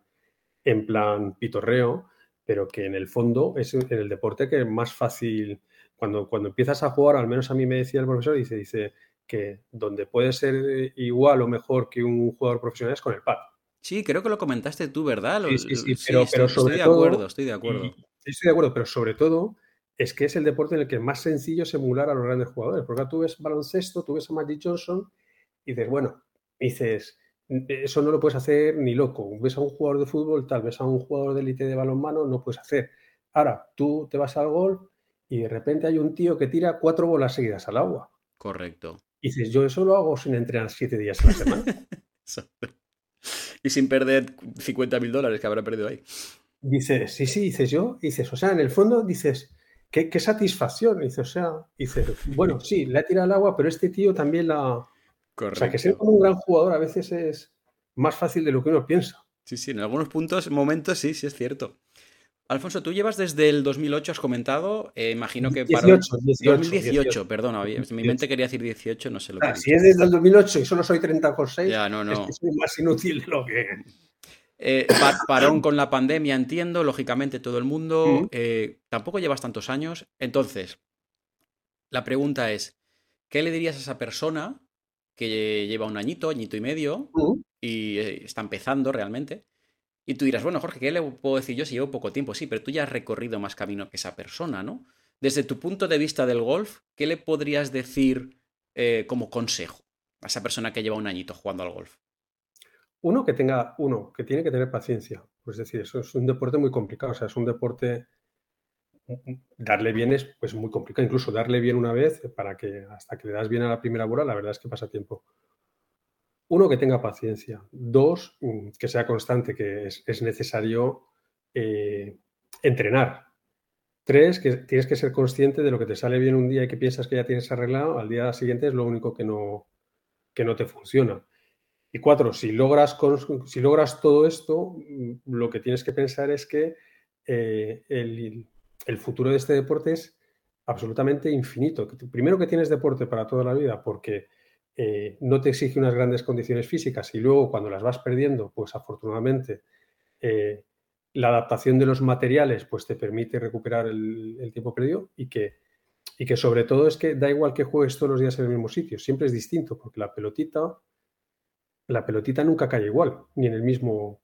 en plan pitorreo, pero que en el fondo es en el deporte que es más fácil, cuando, cuando empiezas a jugar, al menos a mí me decía el profesor, dice, dice que donde puede ser igual o mejor que un jugador profesional es con el pad. Sí, creo que lo comentaste tú, ¿verdad? sí, sí, sí, pero, estoy, estoy de acuerdo, estoy de acuerdo. Estoy de acuerdo, pero sobre todo es que es el deporte en el que es más sencillo es emular a los grandes jugadores. Porque tú ves baloncesto, tú ves a Magic Johnson y dices, bueno, dices, eso no lo puedes hacer ni loco. Ves a un jugador de fútbol, tal, ves a un jugador de élite de balonmano, no puedes hacer. Ahora, tú te vas al gol y de repente hay un tío que tira cuatro bolas seguidas al agua. Correcto. Y dices, yo eso lo hago sin entrenar siete días a la semana. y sin perder 50 mil dólares que habrá perdido ahí. Dices, sí, sí, dices yo, dices, o sea, en el fondo dices, qué, satisfacción. Dice, o sea, dice, bueno, sí, le ha tirado al agua, pero este tío también la. Correcto. O sea, que ser como un gran jugador a veces es más fácil de lo que uno piensa. Sí, sí, en algunos puntos, momentos, sí, sí es cierto. Alfonso, tú llevas desde el 2008, has comentado, eh, imagino que para... 18, 2018, perdona, mi mente quería decir 18, no sé lo que... Ah, si es desde el 2008 y solo soy 30 con 6, ya, no, no. es que soy más inútil de lo que... Eh, parón con la pandemia, entiendo, lógicamente todo el mundo. Eh, tampoco llevas tantos años. Entonces, la pregunta es, ¿qué le dirías a esa persona que lleva un añito, añito y medio, y eh, está empezando realmente? Y tú dirás, bueno, Jorge, ¿qué le puedo decir yo si llevo poco tiempo? Sí, pero tú ya has recorrido más camino que esa persona, ¿no? Desde tu punto de vista del golf, ¿qué le podrías decir como consejo a esa persona que lleva un añito jugando al golf? Uno que tenga, uno, que tiene que tener paciencia. Pues es decir, eso es un deporte muy complicado. O sea, es un deporte. Darle bien es pues, muy complicado. Incluso darle bien una vez, para que hasta que le das bien a la primera bola, la verdad es que pasa tiempo. Uno, que tenga paciencia. Dos, mm, que sea constante, que es, necesario eh, entrenar. Tres, que tienes que ser consciente de lo que te sale bien un día y que piensas que ya tienes arreglado, al día siguiente es lo único que no, que no te funciona. Y cuatro, si logras, si logras todo esto, mm, lo que tienes que pensar es que eh, el, futuro de este deporte es absolutamente infinito. Primero que tienes deporte para toda la vida porque eh, no te exige unas grandes condiciones físicas y luego cuando las vas perdiendo, pues afortunadamente eh, la adaptación de los materiales pues te permite recuperar el, el, tiempo perdido y que, y que sobre todo es que da igual que juegues todos los días en el mismo sitio, siempre es distinto porque la pelotita la pelotita nunca cae igual, ni en el mismo,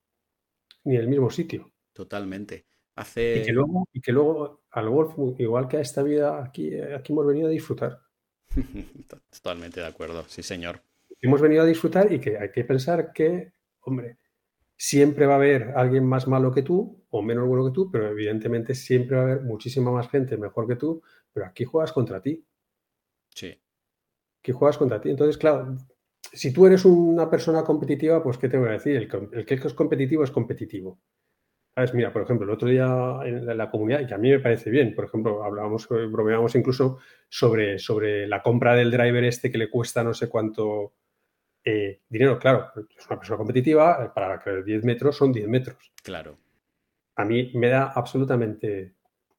ni en el mismo sitio. Totalmente. Hace... Y, que luego, y que luego al golf, igual que a esta vida, aquí, aquí hemos venido a disfrutar. Totalmente de acuerdo, sí, señor. Hemos venido a disfrutar y que hay que pensar que, hombre, siempre va a haber alguien más malo que tú o menos bueno que tú, pero evidentemente siempre va a haber muchísima más gente mejor que tú, pero aquí juegas contra ti. Sí. Aquí juegas contra ti. Entonces, claro, si tú eres una persona competitiva, pues ¿qué te voy a decir? El, que es competitivo es competitivo. ¿Sabes? Mira, por ejemplo, el otro día en la comunidad, y a mí me parece bien, por ejemplo, hablábamos, bromeábamos incluso sobre, sobre la compra del driver este que le cuesta no sé cuánto eh, dinero. Claro, es una persona competitiva, para que 10 metros son 10 metros. Claro. A mí me da absolutamente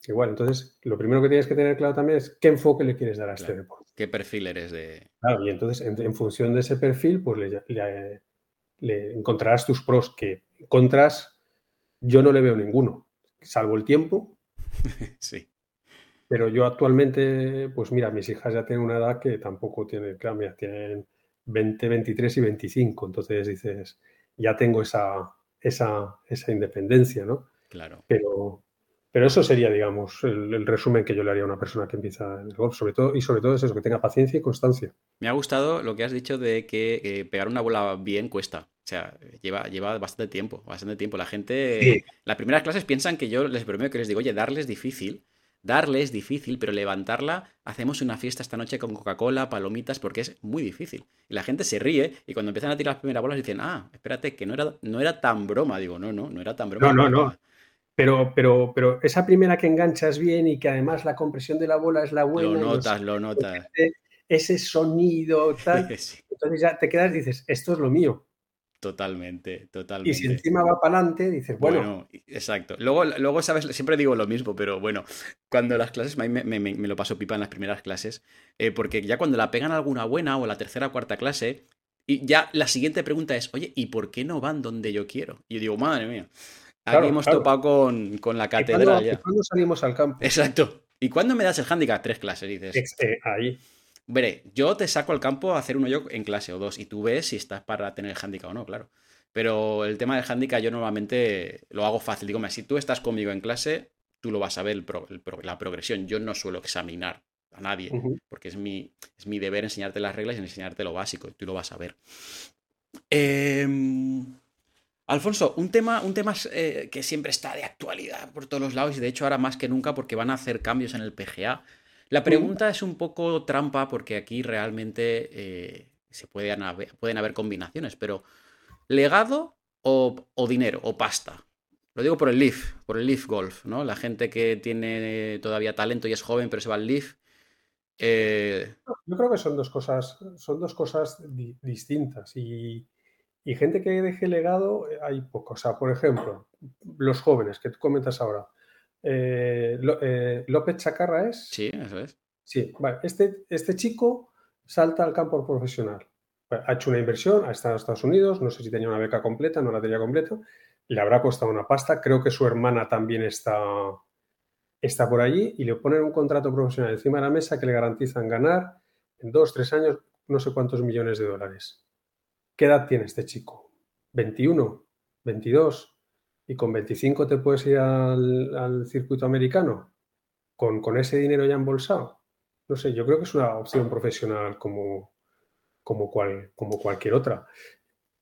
igual. Entonces, lo primero que tienes que tener claro también es qué enfoque le quieres dar a este deporte. ¿Qué perfil eres de...? Claro, y entonces en, función de ese perfil, pues le, encontrarás tus pros, que contras yo no le veo ninguno, salvo el tiempo. sí. Pero yo actualmente, pues mira, mis hijas ya tienen una edad que tampoco tienen, claro, mira, tienen 20, 23 y 25, entonces dices, ya tengo esa, esa, esa independencia, ¿no? Claro. Pero, pero eso sería, digamos, el, resumen que yo le haría a una persona que empieza en el golf, sobre todo, y sobre todo es eso, que tenga paciencia y constancia. Me ha gustado lo que has dicho de que eh, pegar una bola bien cuesta. O sea, lleva, lleva bastante tiempo, bastante tiempo. La gente, las primeras clases piensan que yo les prometo que les digo, oye, darles difícil, darle es difícil, pero levantarla, hacemos una fiesta esta noche con Coca-Cola, palomitas, porque es muy difícil. Y la gente se ríe y cuando empiezan a tirar las primeras bolas dicen, ah, espérate, que no era, no era tan broma. Digo, no, no, no era tan broma. No, no, no. Pero, pero, pero esa primera que enganchas bien y que además la compresión de la bola es la buena. Lo notas, lo notas. ese sonido, tal. Entonces ya te quedas y dices, esto es lo mío. Totalmente, totalmente. Y si encima va para adelante, dices, bueno. exacto. Luego, luego, sabes, siempre digo lo mismo, pero bueno, cuando las clases, me, me, lo paso pipa en las primeras clases, eh, porque ya cuando la pegan alguna buena o la tercera o cuarta clase, y ya la siguiente pregunta es, oye, ¿y por qué no van donde yo quiero? Y yo digo, madre mía, aquí hemos topado con, con, la catedral ya. ¿Cuándo salimos al campo? Exacto. ¿Y cuándo me das el handicap? Tres clases, dices. Este, ahí. Veré, yo te saco al campo a hacer uno yo en clase o dos y tú ves si estás para tener el handicap o no, claro. Pero el tema del handicap yo normalmente lo hago fácil. Digo, si tú estás conmigo en clase, tú lo vas a ver la progresión. Yo no suelo examinar a nadie, porque es mi, es mi deber enseñarte las reglas y enseñarte lo básico, y tú lo vas a ver. Em, Alfonso, un tema, un tema eh, que siempre está de actualidad por todos los lados y de hecho ahora más que nunca porque van a hacer cambios en el PGA la pregunta es un poco trampa porque aquí realmente eh, se pueden haber, pueden haber combinaciones, pero ¿legado o, dinero o pasta? Lo digo por el Leaf, por el Leaf Golf, ¿no? La gente que tiene todavía talento y es joven, pero se va al Leaf. Eh, Yo creo que son dos cosas, son dos cosas distintas. Y, y, gente que deje legado, eh, hay poco. O sea, por ejemplo, los jóvenes que tú comentas ahora. Eh, eh, López Chacarra es. Sí, eso es. Sí, vale. Este, este chico salta al campo profesional. Ha hecho una inversión, ha estado en Estados Unidos, no sé si tenía una beca completa, no la tenía completa, le habrá costado una pasta. Creo que su hermana también está, está por allí y le ponen un contrato profesional encima de la mesa que le garantizan ganar en dos, tres años no sé cuántos millones de dólares. ¿Qué edad tiene este chico? ¿21? ¿22? Y con 25 te puedes ir al, circuito americano con, ese dinero ya embolsado. No sé, yo creo que es una opción profesional como, como, cual, como cualquier otra.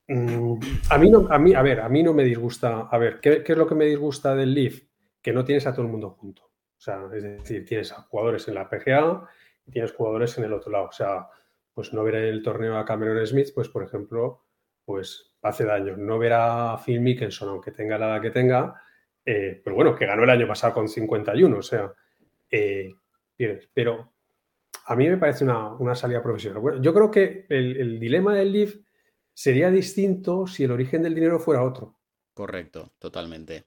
Mm, a mí no, a mí, a ver, a mí no me disgusta. A ver, ¿qué, es lo que me disgusta del Leaf? Que no tienes a todo el mundo junto. O sea, es decir, tienes a jugadores en la PGA y tienes jugadores en el otro lado. O sea, pues no ver en el torneo a Cameron Smith, pues por ejemplo, pues hace daño. No ver a Phil Mickelson, aunque tenga la edad que tenga, eh, pero bueno, que ganó el año pasado con 51, o sea, eh, pero a mí me parece una, salida profesional. Bueno, yo creo que el, dilema del Leaf sería distinto si el origen del dinero fuera otro. Correcto, totalmente.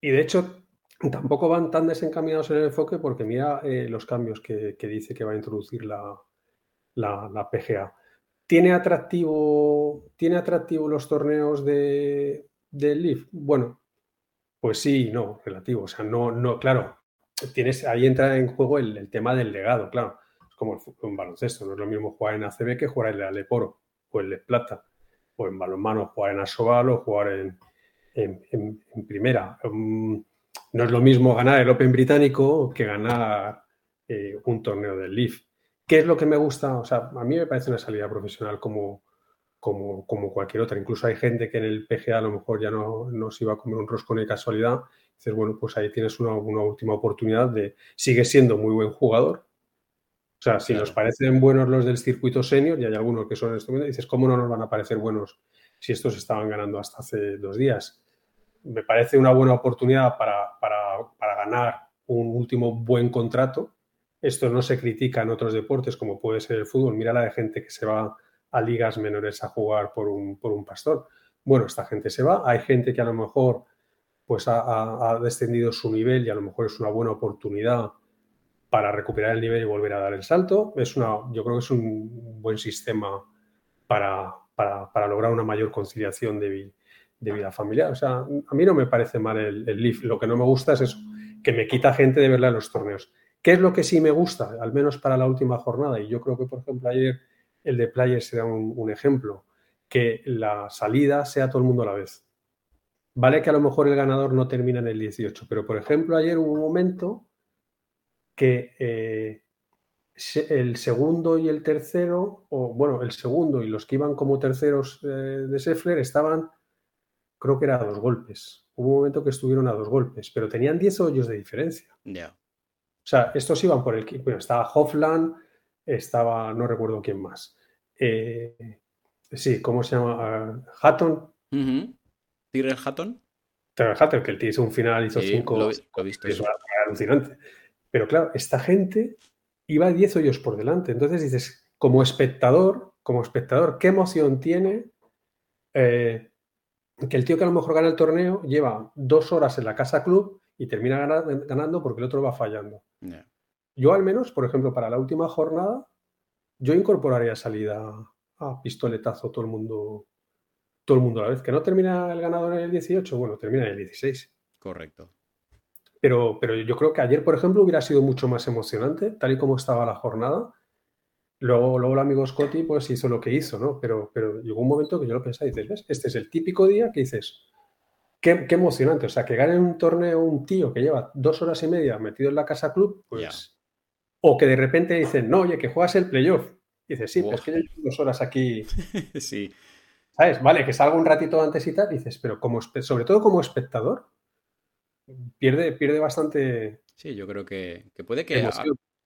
Y de hecho, tampoco van tan desencaminados en el enfoque porque mira eh, los cambios que, dice que va a introducir la, la, la PGA. ¿Tiene atractivo, ¿Tiene atractivo los torneos de, de Leaf? Bueno, pues sí no, relativo. O sea, no, no, claro, tienes, ahí entra en juego el, tema del legado, claro. Es como un baloncesto, no es lo mismo jugar en ACB que jugar en el Aleporo o el de Plata, o en balonmano jugar en Asobal jugar en, en, primera. Mm, no es lo mismo ganar el Open británico que ganar eh, un torneo del Leaf. ¿Qué es lo que me gusta? O sea, a mí me parece una salida profesional como, como, como cualquier otra. Incluso hay gente que en el PGA a lo mejor ya no, no se iba a comer un roscón de casualidad. Dices, bueno, pues ahí tienes una, última oportunidad de... Sigue siendo muy buen jugador. O sea, si nos parecen buenos los del circuito senior, y hay algunos que son en este momento, dices, ¿cómo no nos van a parecer buenos si estos estaban ganando hasta hace dos días? Me parece una buena oportunidad para, para, para ganar un último buen contrato esto no se critica en otros deportes como puede ser el fútbol. Mira la de gente que se va a ligas menores a jugar por un, por pastor. Bueno, esta gente se va. Hay gente que a lo mejor pues ha, descendido su nivel y a lo mejor es una buena oportunidad para recuperar el nivel y volver a dar el salto. Es una, yo creo que es un buen sistema para, lograr una mayor conciliación de, vida familiar. O sea, a mí no me parece mal el, el Leaf. Lo que no me gusta es eso, que me quita gente de verla en los torneos. ¿Qué es lo que sí me gusta, al menos para la última jornada? Y yo creo que, por ejemplo, ayer el de Players será un, ejemplo, que la salida sea todo el mundo a la vez. Vale que a lo mejor el ganador no termina en el 18, pero por ejemplo ayer hubo un momento que eh, el segundo y el tercero, o bueno, el segundo y los que iban como terceros eh, de Seffler estaban, creo que era a dos golpes. Hubo un momento que estuvieron a dos golpes, pero tenían 10 hoyos de diferencia. Ya. O sea, estos iban por el... Bueno, estaba Hofland, estaba, no recuerdo quién más. Eh, sí, ¿cómo se llama? Uh, Hatton. ¿Tyrrell Hatton? Tyrrell Hatton, que el tío hizo un final, hizo cinco... Lo, he visto. Es alucinante. Pero claro, esta gente iba 10 hoyos por delante. Entonces dices, como espectador, como espectador, ¿qué emoción tiene eh, que el tío que a lo mejor gana el torneo lleva dos horas en la casa club y termina ganando porque el otro va fallando? Yo al menos, por ejemplo, para la última jornada, yo incorporaría salida a pistoletazo todo el mundo todo el mundo a la vez. Que no termina el ganador en el 18, bueno, termina en el 16. Correcto. Pero, pero yo creo que ayer, por ejemplo, hubiera sido mucho más emocionante, tal y como estaba la jornada. Luego, luego el amigo Scotty pues hizo lo que hizo, ¿no? Pero, pero llegó un momento que yo lo pensaba y dices, ¿ves? Este es el típico día que dices, qué, emocionante. O sea, que gane un torneo un tío que lleva dos horas y media metido en la casa club, pues... O que de repente dicen, no, oye, que juegas el playoff. Y dices, sí, pues que llevo dos horas aquí. sí. ¿Sabes? Vale, que salga un ratito antes y tal, dices, pero como sobre todo como espectador, pierde, pierde bastante. Sí, yo creo que, puede que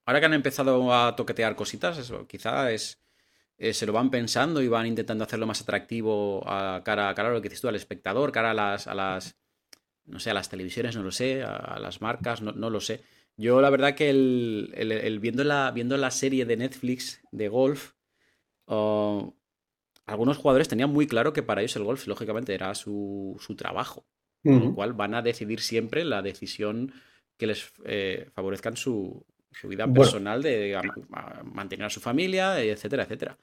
ahora que han empezado a toquetear cositas, eso quizá es eh, se lo van pensando y van intentando hacerlo más atractivo a cara, a cara a lo que dices tú, al espectador, cara a las, a las no sé, a las televisiones, no lo sé, a, las marcas, no, lo sé. Yo la verdad que el, viendo, la, viendo la serie de Netflix de golf, oh, algunos jugadores tenían muy claro que para ellos el golf, lógicamente, era su, su trabajo. Con lo cual van a decidir siempre la decisión que les eh, favorezca en su, su vida personal de, mantener a su familia, etcétera, etcétera.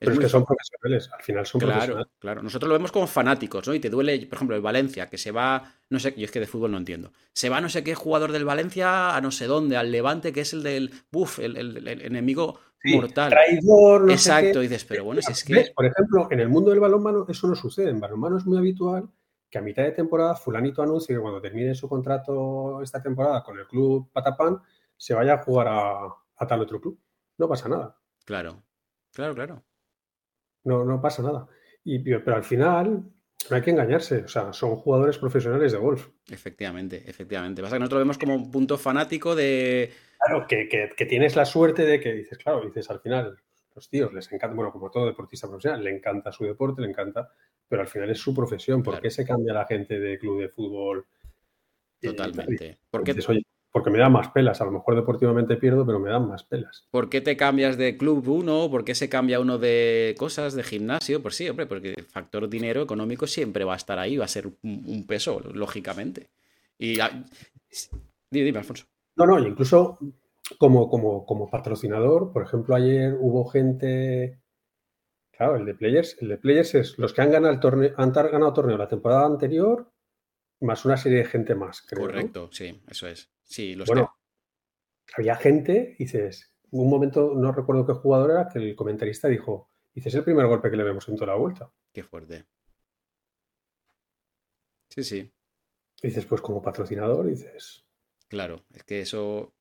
Pero es, que son profesionales, al final son claro, profesionales. Claro, nosotros lo vemos como fanáticos, ¿no? Y te duele, por ejemplo, el Valencia, que se va, no sé, yo es que de fútbol no entiendo, se va no sé qué jugador del Valencia a no sé dónde, al Levante, que es el del, buf, el, enemigo mortal. Traidor, no Exacto, sé dices, pero bueno, si es que... Por ejemplo, en el mundo del balonmano eso no sucede, en balonmano es muy habitual que a mitad de temporada fulanito anuncie que cuando termine su contrato esta temporada con el club Patapán se vaya a jugar a tal otro club. No pasa nada. Claro, claro, claro. No, no pasa nada. Y, pero al final no hay que engañarse. O sea, son jugadores profesionales de golf. Efectivamente, efectivamente. Pasa que nosotros lo vemos como un punto fanático de. Claro, que, que, tienes la suerte de que dices, claro, dices al final, los tíos les encanta, bueno, como todo deportista profesional, le encanta su deporte, le encanta, pero al final es su profesión. ¿Por qué se cambia la gente de club de fútbol? Totalmente. Porque, porque me dan más pelas. A lo mejor deportivamente pierdo, pero me dan más pelas. ¿Por qué te cambias de club uno? ¿Por qué se cambia uno de cosas, de gimnasio? Pues sí, hombre, porque el factor dinero económico siempre va a estar ahí, va a ser un, peso, lógicamente. Y dime, dime, Alfonso. No, no, incluso como, como, como patrocinador, por ejemplo, ayer hubo gente. Claro, el de Players, el de Players es los que han ganado el torneo, han ganado torneo la temporada anterior, más una serie de gente más, creo. Correcto, sí, eso es. Sí, los bueno, había gente, dices, un momento, no recuerdo qué jugador era, que el comentarista dijo, dices, es el primer golpe que le vemos en toda la vuelta. Qué fuerte. Sí, sí. dices, pues como patrocinador, dices. Claro, es que eso.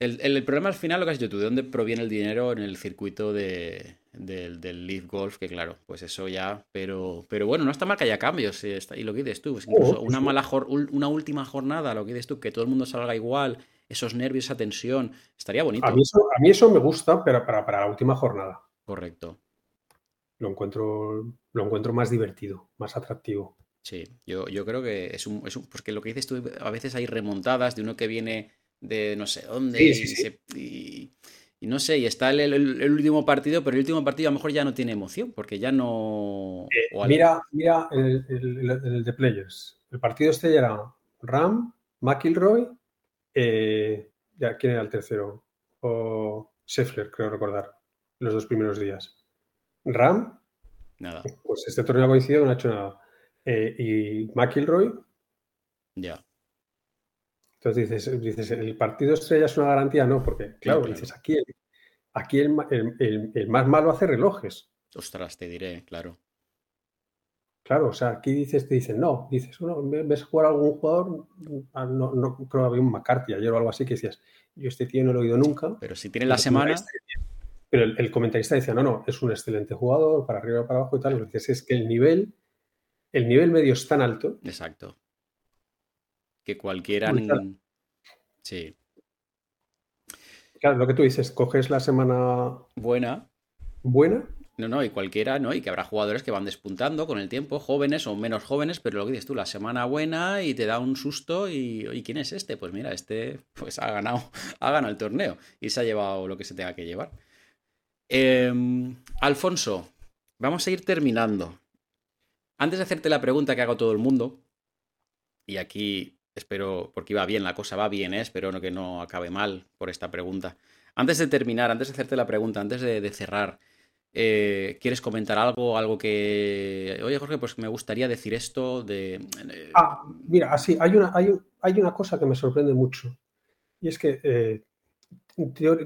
El, problema al final, lo que has dicho tú, ¿de dónde proviene el dinero en el circuito de, del, del Leaf Golf? Que claro, pues eso ya. Pero, pero bueno, no está mal que haya cambios. Y, lo que dices tú, pues incluso una, mala una última jornada, lo que dices tú, que todo el mundo salga igual, esos nervios, esa tensión, estaría bonito. A mí eso, me gusta, pero para, para la última jornada. Correcto. Lo encuentro, lo encuentro más divertido, más atractivo. Sí, yo, yo creo que es un, es un. Porque lo que dices tú, a veces hay remontadas de uno que viene de no sé dónde y, no sé, y está el, último partido, pero el último partido a lo mejor ya no tiene emoción, porque ya no... Eh, mira, mira el, de Players. El partido este ya era Ram, McIlroy, eh, ya, ¿quién era el tercero? O Scheffler, creo recordar, los dos primeros días. Ram, nada. Pues este torneo ha coincidido, no ha hecho nada. Eh, y McIlroy, ya. Entonces dices, dices, ¿el partido estrella es una garantía? No, porque, claro, dices, aquí, el, aquí el, el, más malo hace relojes. Ostras, te diré, claro. Claro, o sea, aquí dices, te dicen, no, dices, bueno, ves jugar a algún jugador, ah, no, no creo que había un McCarthy ayer o algo así que decías, yo este tío no lo he oído nunca. Pero si tiene la semana. Pero el, comentarista decía, no, no, es un excelente jugador, para arriba para abajo y tal. Y dices, es que el nivel, el nivel medio es tan alto. Exacto que cualquiera. Sí. Claro, lo que tú dices, coges la semana buena. Buena. No, no, y cualquiera, ¿no? Y que habrá jugadores que van despuntando con el tiempo, jóvenes o menos jóvenes, pero lo que dices tú, la semana buena y te da un susto y, ¿y quién es este? Pues mira, este pues ha ganado, ha ganado el torneo y se ha llevado lo que se tenga que llevar. Em, Alfonso, vamos a ir terminando. Antes de hacerte la pregunta que hago todo el mundo, y aquí espero, porque iba bien, la cosa va bien, ¿eh? espero que no acabe mal por esta pregunta. Antes de terminar, antes de hacerte la pregunta, antes de cerrar, eh, ¿Quieres comentar algo? Algo que. Oye, Jorge, pues me gustaría decir esto de. Eh, ah, mira, así, hay una, hay, hay, una cosa que me sorprende mucho. Y es que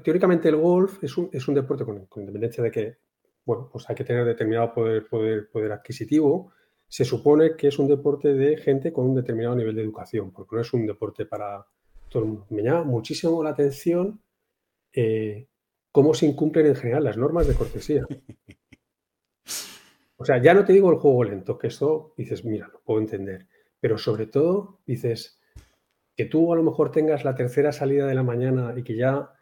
teóricamente el golf es un, es un deporte con, independencia de que, bueno, pues hay que tener determinado poder, poder, poder adquisitivo. Se supone que es un deporte de gente con un determinado nivel de educación, porque no es un deporte para todo el mundo. Me llama muchísimo la atención cómo se incumplen en general las normas de cortesía. O sea, ya no te digo el juego lento, que esto dices, mira, lo puedo entender, pero sobre todo dices que tú a lo mejor tengas la tercera salida de la mañana y que ya,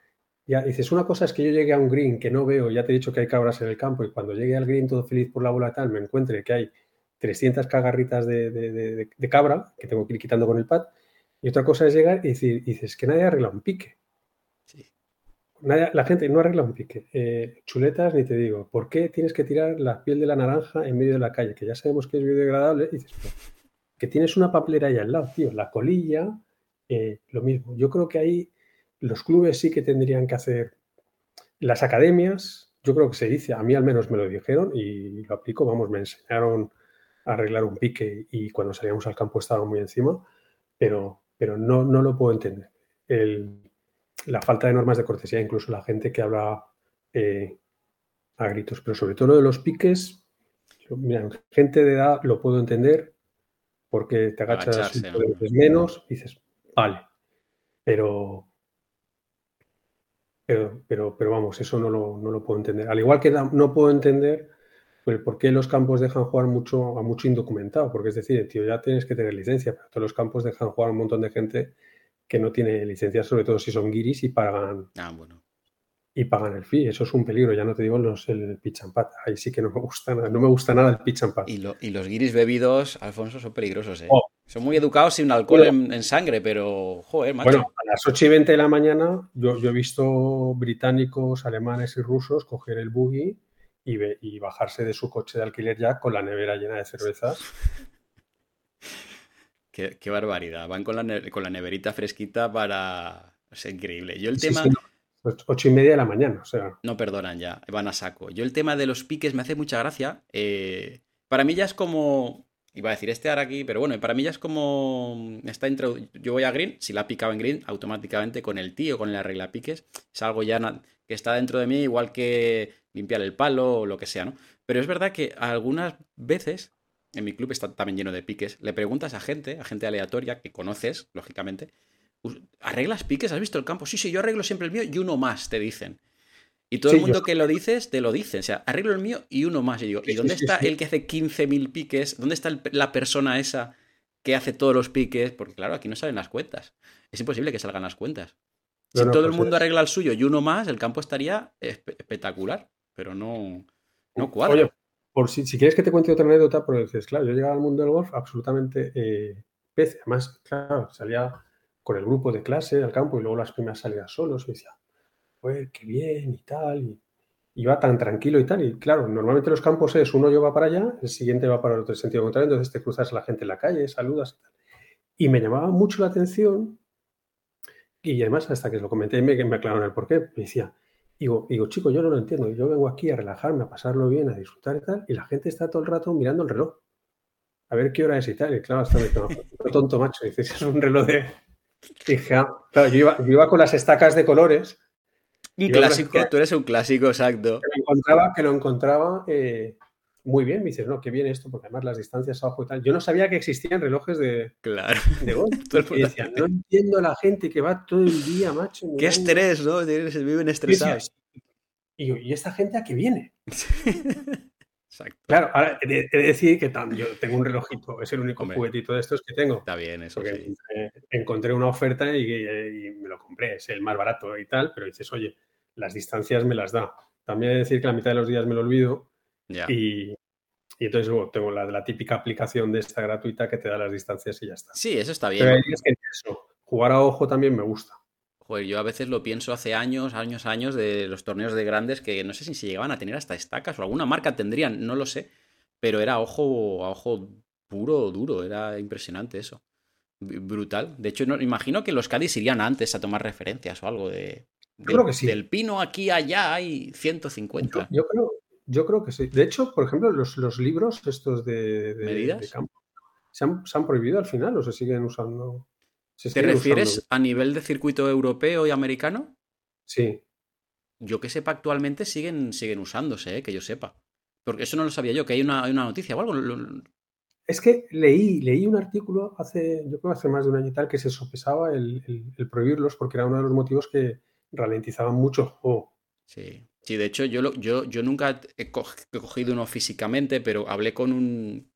ya dices, una cosa es que yo llegue a un green que no veo, ya te he dicho que hay cabras en el campo y cuando llegue al green todo feliz por la bola tal, me encuentre que hay 300 cagarritas de, cabra que tengo que ir quitando con el pad. Y otra cosa es llegar y decir, dices, que nadie arregla un pique la gente no arregla un pique. Eh, chuletas, ni te digo. ¿Por qué tienes que tirar la piel de la naranja en medio de la calle? Que ya sabemos que es biodegradable. Y dices, que tienes una papelera ahí al lado, tío. La colilla, eh, lo mismo. Yo creo que ahí los clubes sí que tendrían que hacer. Las academias, yo creo que se dice, a mí al menos me lo dijeron y lo aplico. Vamos, me enseñaron arreglar un pique y cuando salíamos al campo estaba muy encima, pero, pero no, no lo puedo entender. El, la falta de normas de cortesía, incluso la gente que habla eh, a gritos, pero sobre todo lo de los piques, mira, gente de edad lo puedo entender porque te agachas un menos y dices, vale, pero, pero, pero, pero vamos, eso no lo, no lo puedo entender. Al igual que no puedo entender pues, por qué los campos dejan jugar mucho a mucho indocumentado, porque es decir, tío, ya tienes que tener licencia, pero todos los campos dejan jugar a un montón de gente que no tiene licencia, sobre todo si son guiris y pagan. Ah, bueno. Y pagan el fee. Eso es un peligro. Ya no te digo los, el pitch and pat. Ahí sí que no me gusta nada. No me gusta nada el pitch and pat. Y, los guiris bebidos, Alfonso, son peligrosos, ¿eh? Oh. Son muy educados sin alcohol en, sangre, pero, joder, macho. Bueno, a las 8 y 20 de la mañana yo, yo he visto británicos, alemanes y rusos coger el buggy y, y bajarse de su coche de alquiler ya con la nevera llena de cervezas Qué, barbaridad. Van con la, con la neverita fresquita para. Es increíble. Yo el tema. Ocho y media de la mañana, o sea. No perdonan ya, van a saco. Yo el tema de los piques me hace mucha gracia. Eh, para mí ya es como. Iba a decir este ahora aquí, pero bueno, para mí ya es como. Está Yo voy a green, si la ha picado en green, automáticamente con el tío, con el arregla piques. Es algo ya que está dentro de mí, igual que limpiar el palo o lo que sea, ¿no? Pero es verdad que algunas veces en mi club está también lleno de piques, le preguntas a gente, a gente aleatoria que conoces, lógicamente, ¿arreglas piques? ¿Has visto el campo? Sí, sí, yo arreglo siempre el mío y uno más, te dicen. Y todo el mundo que lo dices, te lo dice. O sea, arreglo el mío y uno más. Y digo, ¿y dónde está el que hace 15.000 piques? ¿Dónde está la persona esa que hace todos los piques? Porque claro, aquí no salen las cuentas. Es imposible que salgan las cuentas. si todo el pues mundo arregla el suyo y uno más, el campo estaría espectacular. Pero no, no cuadra. Por si, quieres que te cuente otra anécdota, pero dices, claro, yo llegaba al mundo del golf absolutamente eh, pez. Además, claro, salía con el grupo de clase al campo y luego las primeras salidas solos y decía, pues qué bien y tal. Y iba tan tranquilo y tal. Y claro, normalmente los campos es uno yo va para allá, el siguiente va para el otro sentido contrario, entonces te cruzas a la gente en la calle, saludas y tal. Y me llamaba mucho la atención, y además hasta que lo comenté me, me aclararon el porqué, me decía, Digo, digo, chico, yo no lo entiendo. Yo vengo aquí a relajarme, a pasarlo bien, a disfrutar y tal, y la gente está todo el rato mirando el reloj. A ver qué hora es y tal. Y claro, está muy tonto, macho. Dices, es un reloj de. Dije, ah, claro, yo iba, con las estacas de colores. Un clásico, tú eres un clásico, exacto. Que lo encontraba, que lo encontraba eh, muy bien. Me dices, no, qué bien esto, porque además las distancias abajo y tal. Yo no sabía que existían relojes de, claro. de golf. y decía, no entiendo a la gente que va todo el día, macho. Qué estrés, ¿no? Se viven estresados. Y, ¿y esta gente a qué viene? Exacto. Claro, ahora he de, decir que yo tengo un relojito, es el único juguetito de estos que tengo. Está bien, eso sí. encontré, una oferta y, y, me lo compré, es el más barato y tal, pero dices, oye, las distancias me las da. También he de decir que la mitad de los días me lo olvido Y, entonces tengo la, la, típica aplicación de esta gratuita que te da las distancias y ya está. Sí, eso está bien. Pero es que jugar a ojo también me gusta. Joder, yo a veces lo pienso hace años, años, años de los torneos de grandes que no sé si se llegaban a tener hasta estacas o alguna marca tendrían, no lo sé, pero era ojo a ojo puro, duro, era impresionante eso. Brutal. De hecho, no, imagino que los Cádiz irían antes a tomar referencias o algo de, creo que sí. Del pino aquí allá hay 150. Yo, creo, yo creo que sí. De hecho, por ejemplo, los, los libros estos de, ¿Medidas? campo se han, prohibido al final o se siguen usando. ¿Te refieres a nivel de circuito europeo y americano? Sí. Yo que sepa, actualmente siguen, siguen usándose, ¿eh? que yo sepa. Porque eso no lo sabía yo, que hay una, una noticia o algo. Es que leí, leí un artículo hace, yo creo hace más de un año y tal, que se sopesaba el, prohibirlos porque era uno de los motivos que ralentizaban mucho el juego. Sí, sí, de hecho yo, yo, yo nunca he cogido uno físicamente, pero hablé con un,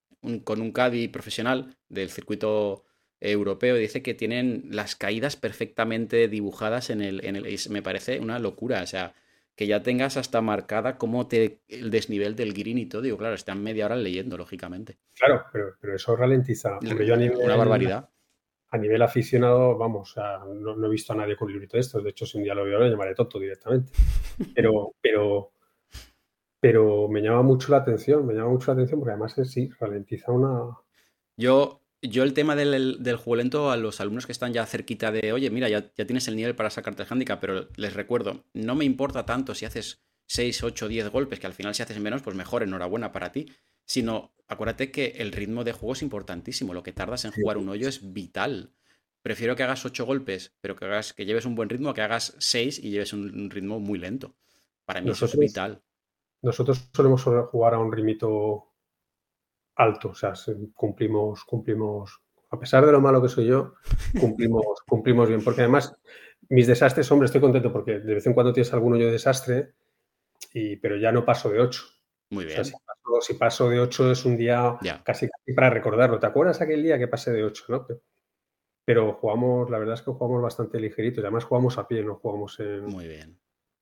con un Caddy profesional del circuito europeo y dice que tienen las caídas perfectamente dibujadas en el, en el... Me parece una locura, o sea, que ya tengas hasta marcada cómo te, el desnivel del green y todo. Digo, claro, están media hora leyendo, lógicamente. Claro, pero, eso ralentiza. una barbaridad. A nivel aficionado, vamos, no, he visto a nadie con un librito de estos. De hecho, si un día lo veo, lo llamaré tonto directamente. Pero, pero, pero me llama mucho la atención, me llama mucho la atención porque además es, sí, ralentiza una... Yo yo el tema del, juego lento a los alumnos que están ya cerquita de, oye, mira, ya, tienes el nivel para sacarte el handicap, pero les recuerdo, no me importa tanto si haces 6, 8, 10 golpes, que al final si haces menos, pues mejor, enhorabuena para ti, sino acuérdate que el ritmo de juego es importantísimo, lo que tardas en jugar un hoyo es vital. Prefiero que hagas 8 golpes, pero que, hagas, que lleves un buen ritmo, que hagas 6 y lleves un, ritmo muy lento. Para mí eso es vital. Nosotros solemos jugar a un ritmo alto, o sea, cumplimos, cumplimos, a pesar de lo malo que soy yo, cumplimos, cumplimos bien, porque además mis desastres, hombre, estoy contento porque de vez en cuando tienes algún hoyo de desastre, y, pero ya no paso de 8. Muy bien. si, paso, de 8 es un día casi, para recordarlo. ¿Te acuerdas aquel día que pasé de 8? ¿no? Pero, jugamos, la verdad es que jugamos bastante ligerito y además jugamos a pie, no jugamos en... Muy bien.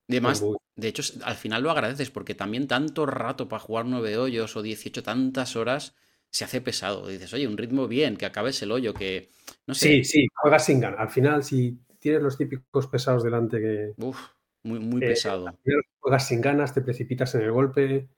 Además, de hecho, al final lo agradeces porque también tanto rato para jugar nueve hoyos o 18, tantas horas, se hace pesado. Dices, oye, un ritmo bien, que acabes el hoyo, que no sé. Sí, sí, juegas sin ganas. Al final, si tienes los típicos pesados delante que. Uf, muy, muy eh, pesado. juegas sin ganas, te precipitas en el golpe,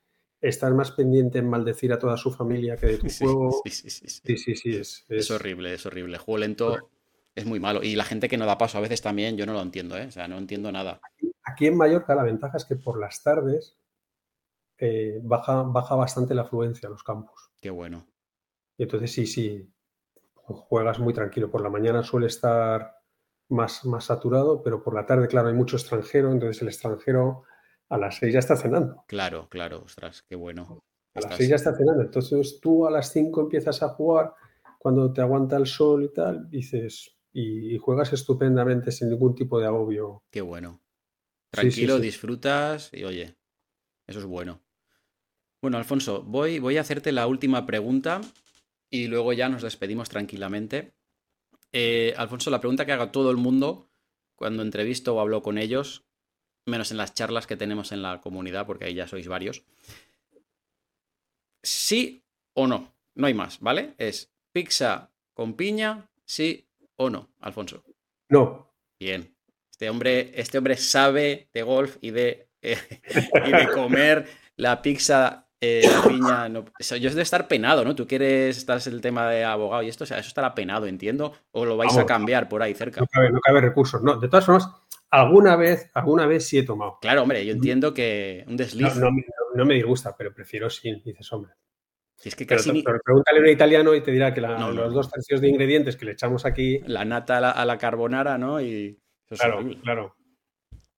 estás más pendiente en maldecir a toda su familia que de tu juego. Sí, sí, sí. Sí, sí, sí, es, es... horrible, es horrible. juego lento es muy malo. Y la gente que no da paso a veces también, yo no lo entiendo, ¿eh? O sea, no entiendo nada. Aquí en Mallorca la ventaja es que por las tardes eh, baja, baja bastante la afluencia a los campos. Qué bueno. Y entonces sí, sí, juegas muy tranquilo. Por la mañana suele estar más, más saturado, pero por la tarde, claro, hay mucho extranjero, entonces el extranjero a las seis ya está cenando. Claro, claro, ostras, qué bueno. A las seis ya está cenando. Entonces tú a las cinco empiezas a jugar cuando te aguanta el sol y tal, dices, y juegas estupendamente sin ningún tipo de agobio. Qué bueno. Tranquilo, disfrutas y oye, eso es bueno. Bueno, Alfonso, voy, voy a hacerte la última pregunta y luego ya nos despedimos tranquilamente. Eh, Alfonso, la pregunta que haga todo el mundo cuando entrevisto o hablo con ellos, menos en las charlas que tenemos en la comunidad, porque ahí ya sois varios. ¿Sí o no? No hay más, ¿vale? Es pizza con piña, sí o no, Alfonso. No. Bien. Este hombre, este hombre sabe de golf y de, eh, y de comer la pizza, eh, la piña. No, eso, yo es de estar penado, ¿no? Tú quieres, estás el tema de abogado y esto, o sea, eso estará penado, entiendo, o lo vais a cambiar por ahí cerca. No cabe, no cabe recursos, no. De todas formas, alguna vez, alguna vez sí he tomado. Claro, hombre, yo entiendo que un desliz. No, no, me disgusta, pero prefiero sí, dices, hombre. es que casi pero, pregúntale a un italiano y te dirá que los dos tercios de ingredientes que le echamos aquí. La nata a la, a la carbonara, ¿no? Y claro, claro.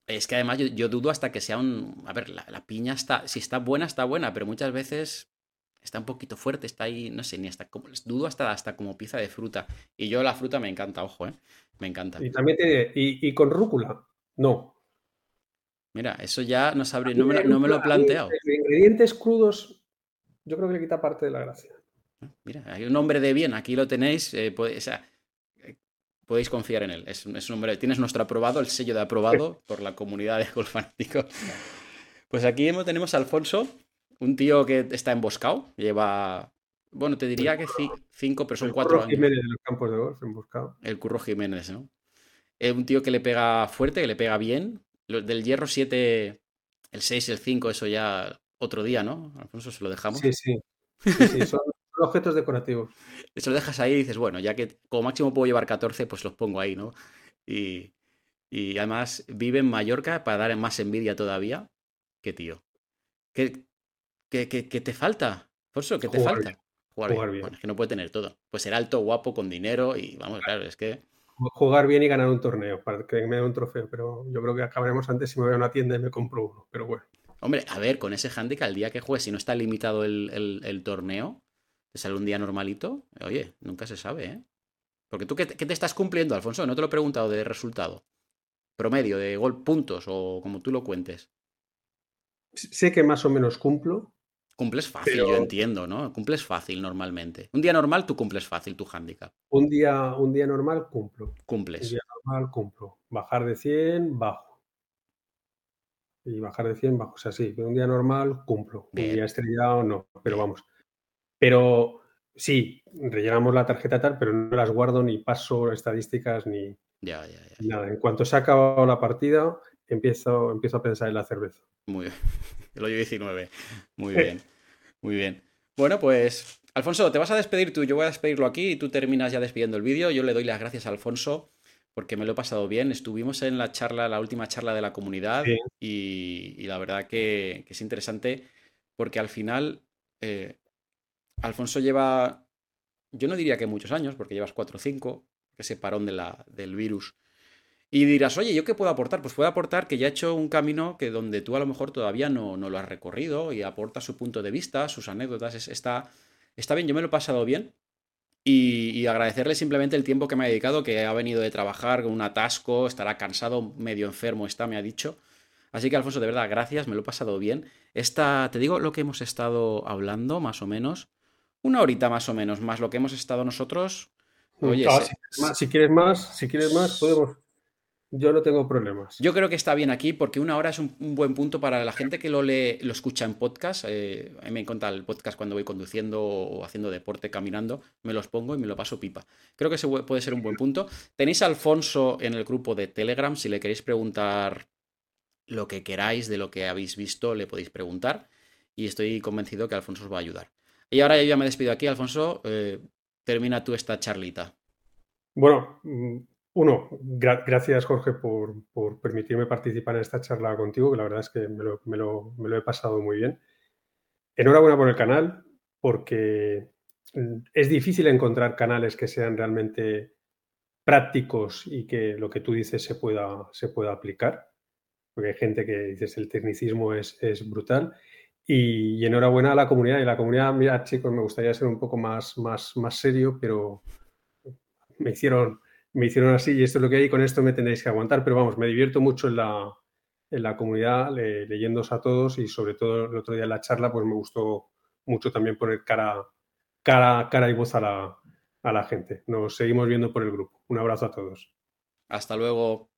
Es que además yo, dudo hasta que sea un. A ver, la, piña está. Si está buena, está buena, pero muchas veces está un poquito fuerte, está ahí, no sé, ni hasta como. Dudo hasta, hasta como pieza de fruta. Y yo la fruta me encanta, ojo, ¿eh? Me encanta. Y también te, y, con rúcula, no. Mira, eso ya no, sabré, no, me, no me lo he planteado. Ingredientes crudos, yo creo que le quita parte de la gracia. Mira, hay un hombre de bien, aquí lo tenéis. Eh, o sea, podéis confiar en él. Es, un hombre, tienes nuestro aprobado, el sello de aprobado por la comunidad de golfanáticos. Pues aquí tenemos a Alfonso, un tío que está emboscado, lleva, bueno, te diría que cinco, pero son el cuatro Curro años. Jiménez de los campos de golf, emboscado. El Curro Jiménez, ¿no? Es un tío que le pega fuerte, que le pega bien. Los del hierro 7, el 6 y el 5, eso ya otro día, ¿no? Alfonso, se lo dejamos. Sí, sí. Sí, sí, son, objetos decorativos. Se lo dejas ahí y dices, bueno, ya que como máximo puedo llevar 14, pues los pongo ahí, ¿no? Y, y además vive en Mallorca para dar más envidia todavía. Qué tío. ¿Qué, qué, qué- qué te falta? Alfonso, ¿qué te Jugar falta? bien, Jugar bien. jugar bien. Bueno, es que no puede tener todo. Pues ser alto, guapo, con dinero y vamos, claro, es que... Jugar bien y ganar un torneo para que me dé un trofeo, pero yo creo que acabaremos antes si me voy a una tienda y me compro uno. Pero bueno, Hombre, a ver, con ese handicap, el día que juegues, si no está limitado el, el- el torneo, te sale un día normalito, oye, nunca se sabe, ¿eh? Porque tú, ¿qué, te- qué te estás cumpliendo, Alfonso? No te lo he preguntado de resultado. Promedio, de gol, puntos, o como tú lo cuentes. sé que más o menos cumplo. Cumples fácil, Pero- yo entiendo, ¿no? Cumples fácil normalmente. Un día normal tú cumples fácil tu handicap. Un día, un día normal cumplo. Un Cumples. día normal cumplo. Bajar de 100, bajo. Y bajar de 100, bajo. O sea, sí, un día normal cumplo. Bien. Un día estrellado, no. Pero Bien. vamos. Pero sí, rellenamos la tarjeta tal, pero no las guardo ni paso estadísticas ni, Ya, ya, ya. nada. En cuanto se ha acabado la partida, empiezo, empiezo a pensar en la cerveza. Muy bien. El hoyo 19. Muy bien. Muy bien. Bueno, pues, Alfonso, te vas a despedir tú. Yo voy a despedirlo aquí y tú terminas ya despidiendo el vídeo. Yo le doy las gracias a Alfonso porque me lo he pasado bien. Estuvimos en la charla, la última charla de la comunidad Sí. y, y la verdad que, que es interesante porque al final eh, Alfonso lleva, yo no diría que muchos años, porque llevas 4 o 5, que ese parón de la, del virus. Y dirás, oye, ¿yo qué puedo aportar? Pues puedo aportar que ya he hecho un camino que donde tú a lo mejor todavía no, no lo has recorrido y aporta su punto de vista, sus anécdotas. es- está, está bien, yo me lo he pasado bien. Y, y agradecerle simplemente el tiempo que me ha dedicado, que ha venido de trabajar con un atasco, estará cansado, medio enfermo está, me ha dicho. Así que, Alfonso, de verdad, gracias, me lo he pasado bien. Esta, te digo lo que hemos estado hablando, más o menos. Una horita más o menos, más lo que hemos estado nosotros. Oye, Ah, si, quieres más, si quieres más, si quieres más, podemos. Yo no tengo problemas. Yo creo que está bien aquí porque una hora es un, un buen punto para la gente que lo lee, lo escucha en podcast. eh, a mí me encanta el podcast cuando voy conduciendo o haciendo deporte, caminando, me los pongo y me lo paso pipa. Creo que ese puede ser un buen punto. Tenéis a Alfonso en el grupo de Telegram, si le queréis preguntar lo que queráis de lo que habéis visto, le podéis preguntar y estoy convencido que Alfonso os va a ayudar. Y ahora yo ya me despido aquí, Alfonso, eh, termina tú esta charlita. Bueno, uno, gra- gracias Jorge por, permitirme participar en esta charla contigo, que la verdad es que me lo, he pasado muy bien. Enhorabuena por el canal, porque mm, es difícil encontrar canales que sean realmente prácticos y que lo que tú dices se pueda, aplicar, porque hay gente que dices el tecnicismo es, brutal. Y, enhorabuena a la comunidad. Y la comunidad, mira, chicos, me gustaría ser un poco más, más serio, pero me hicieron, me hicieron así y esto es lo que hay con esto me tendréis que aguantar. Pero vamos, me divierto mucho en la, en la comunidad, le, leyéndoos a todos y sobre todo el otro día en la charla, pues me gustó mucho también poner cara, cara, cara y voz a la, a la gente. Nos seguimos viendo por el grupo. Un abrazo a todos. Hasta luego.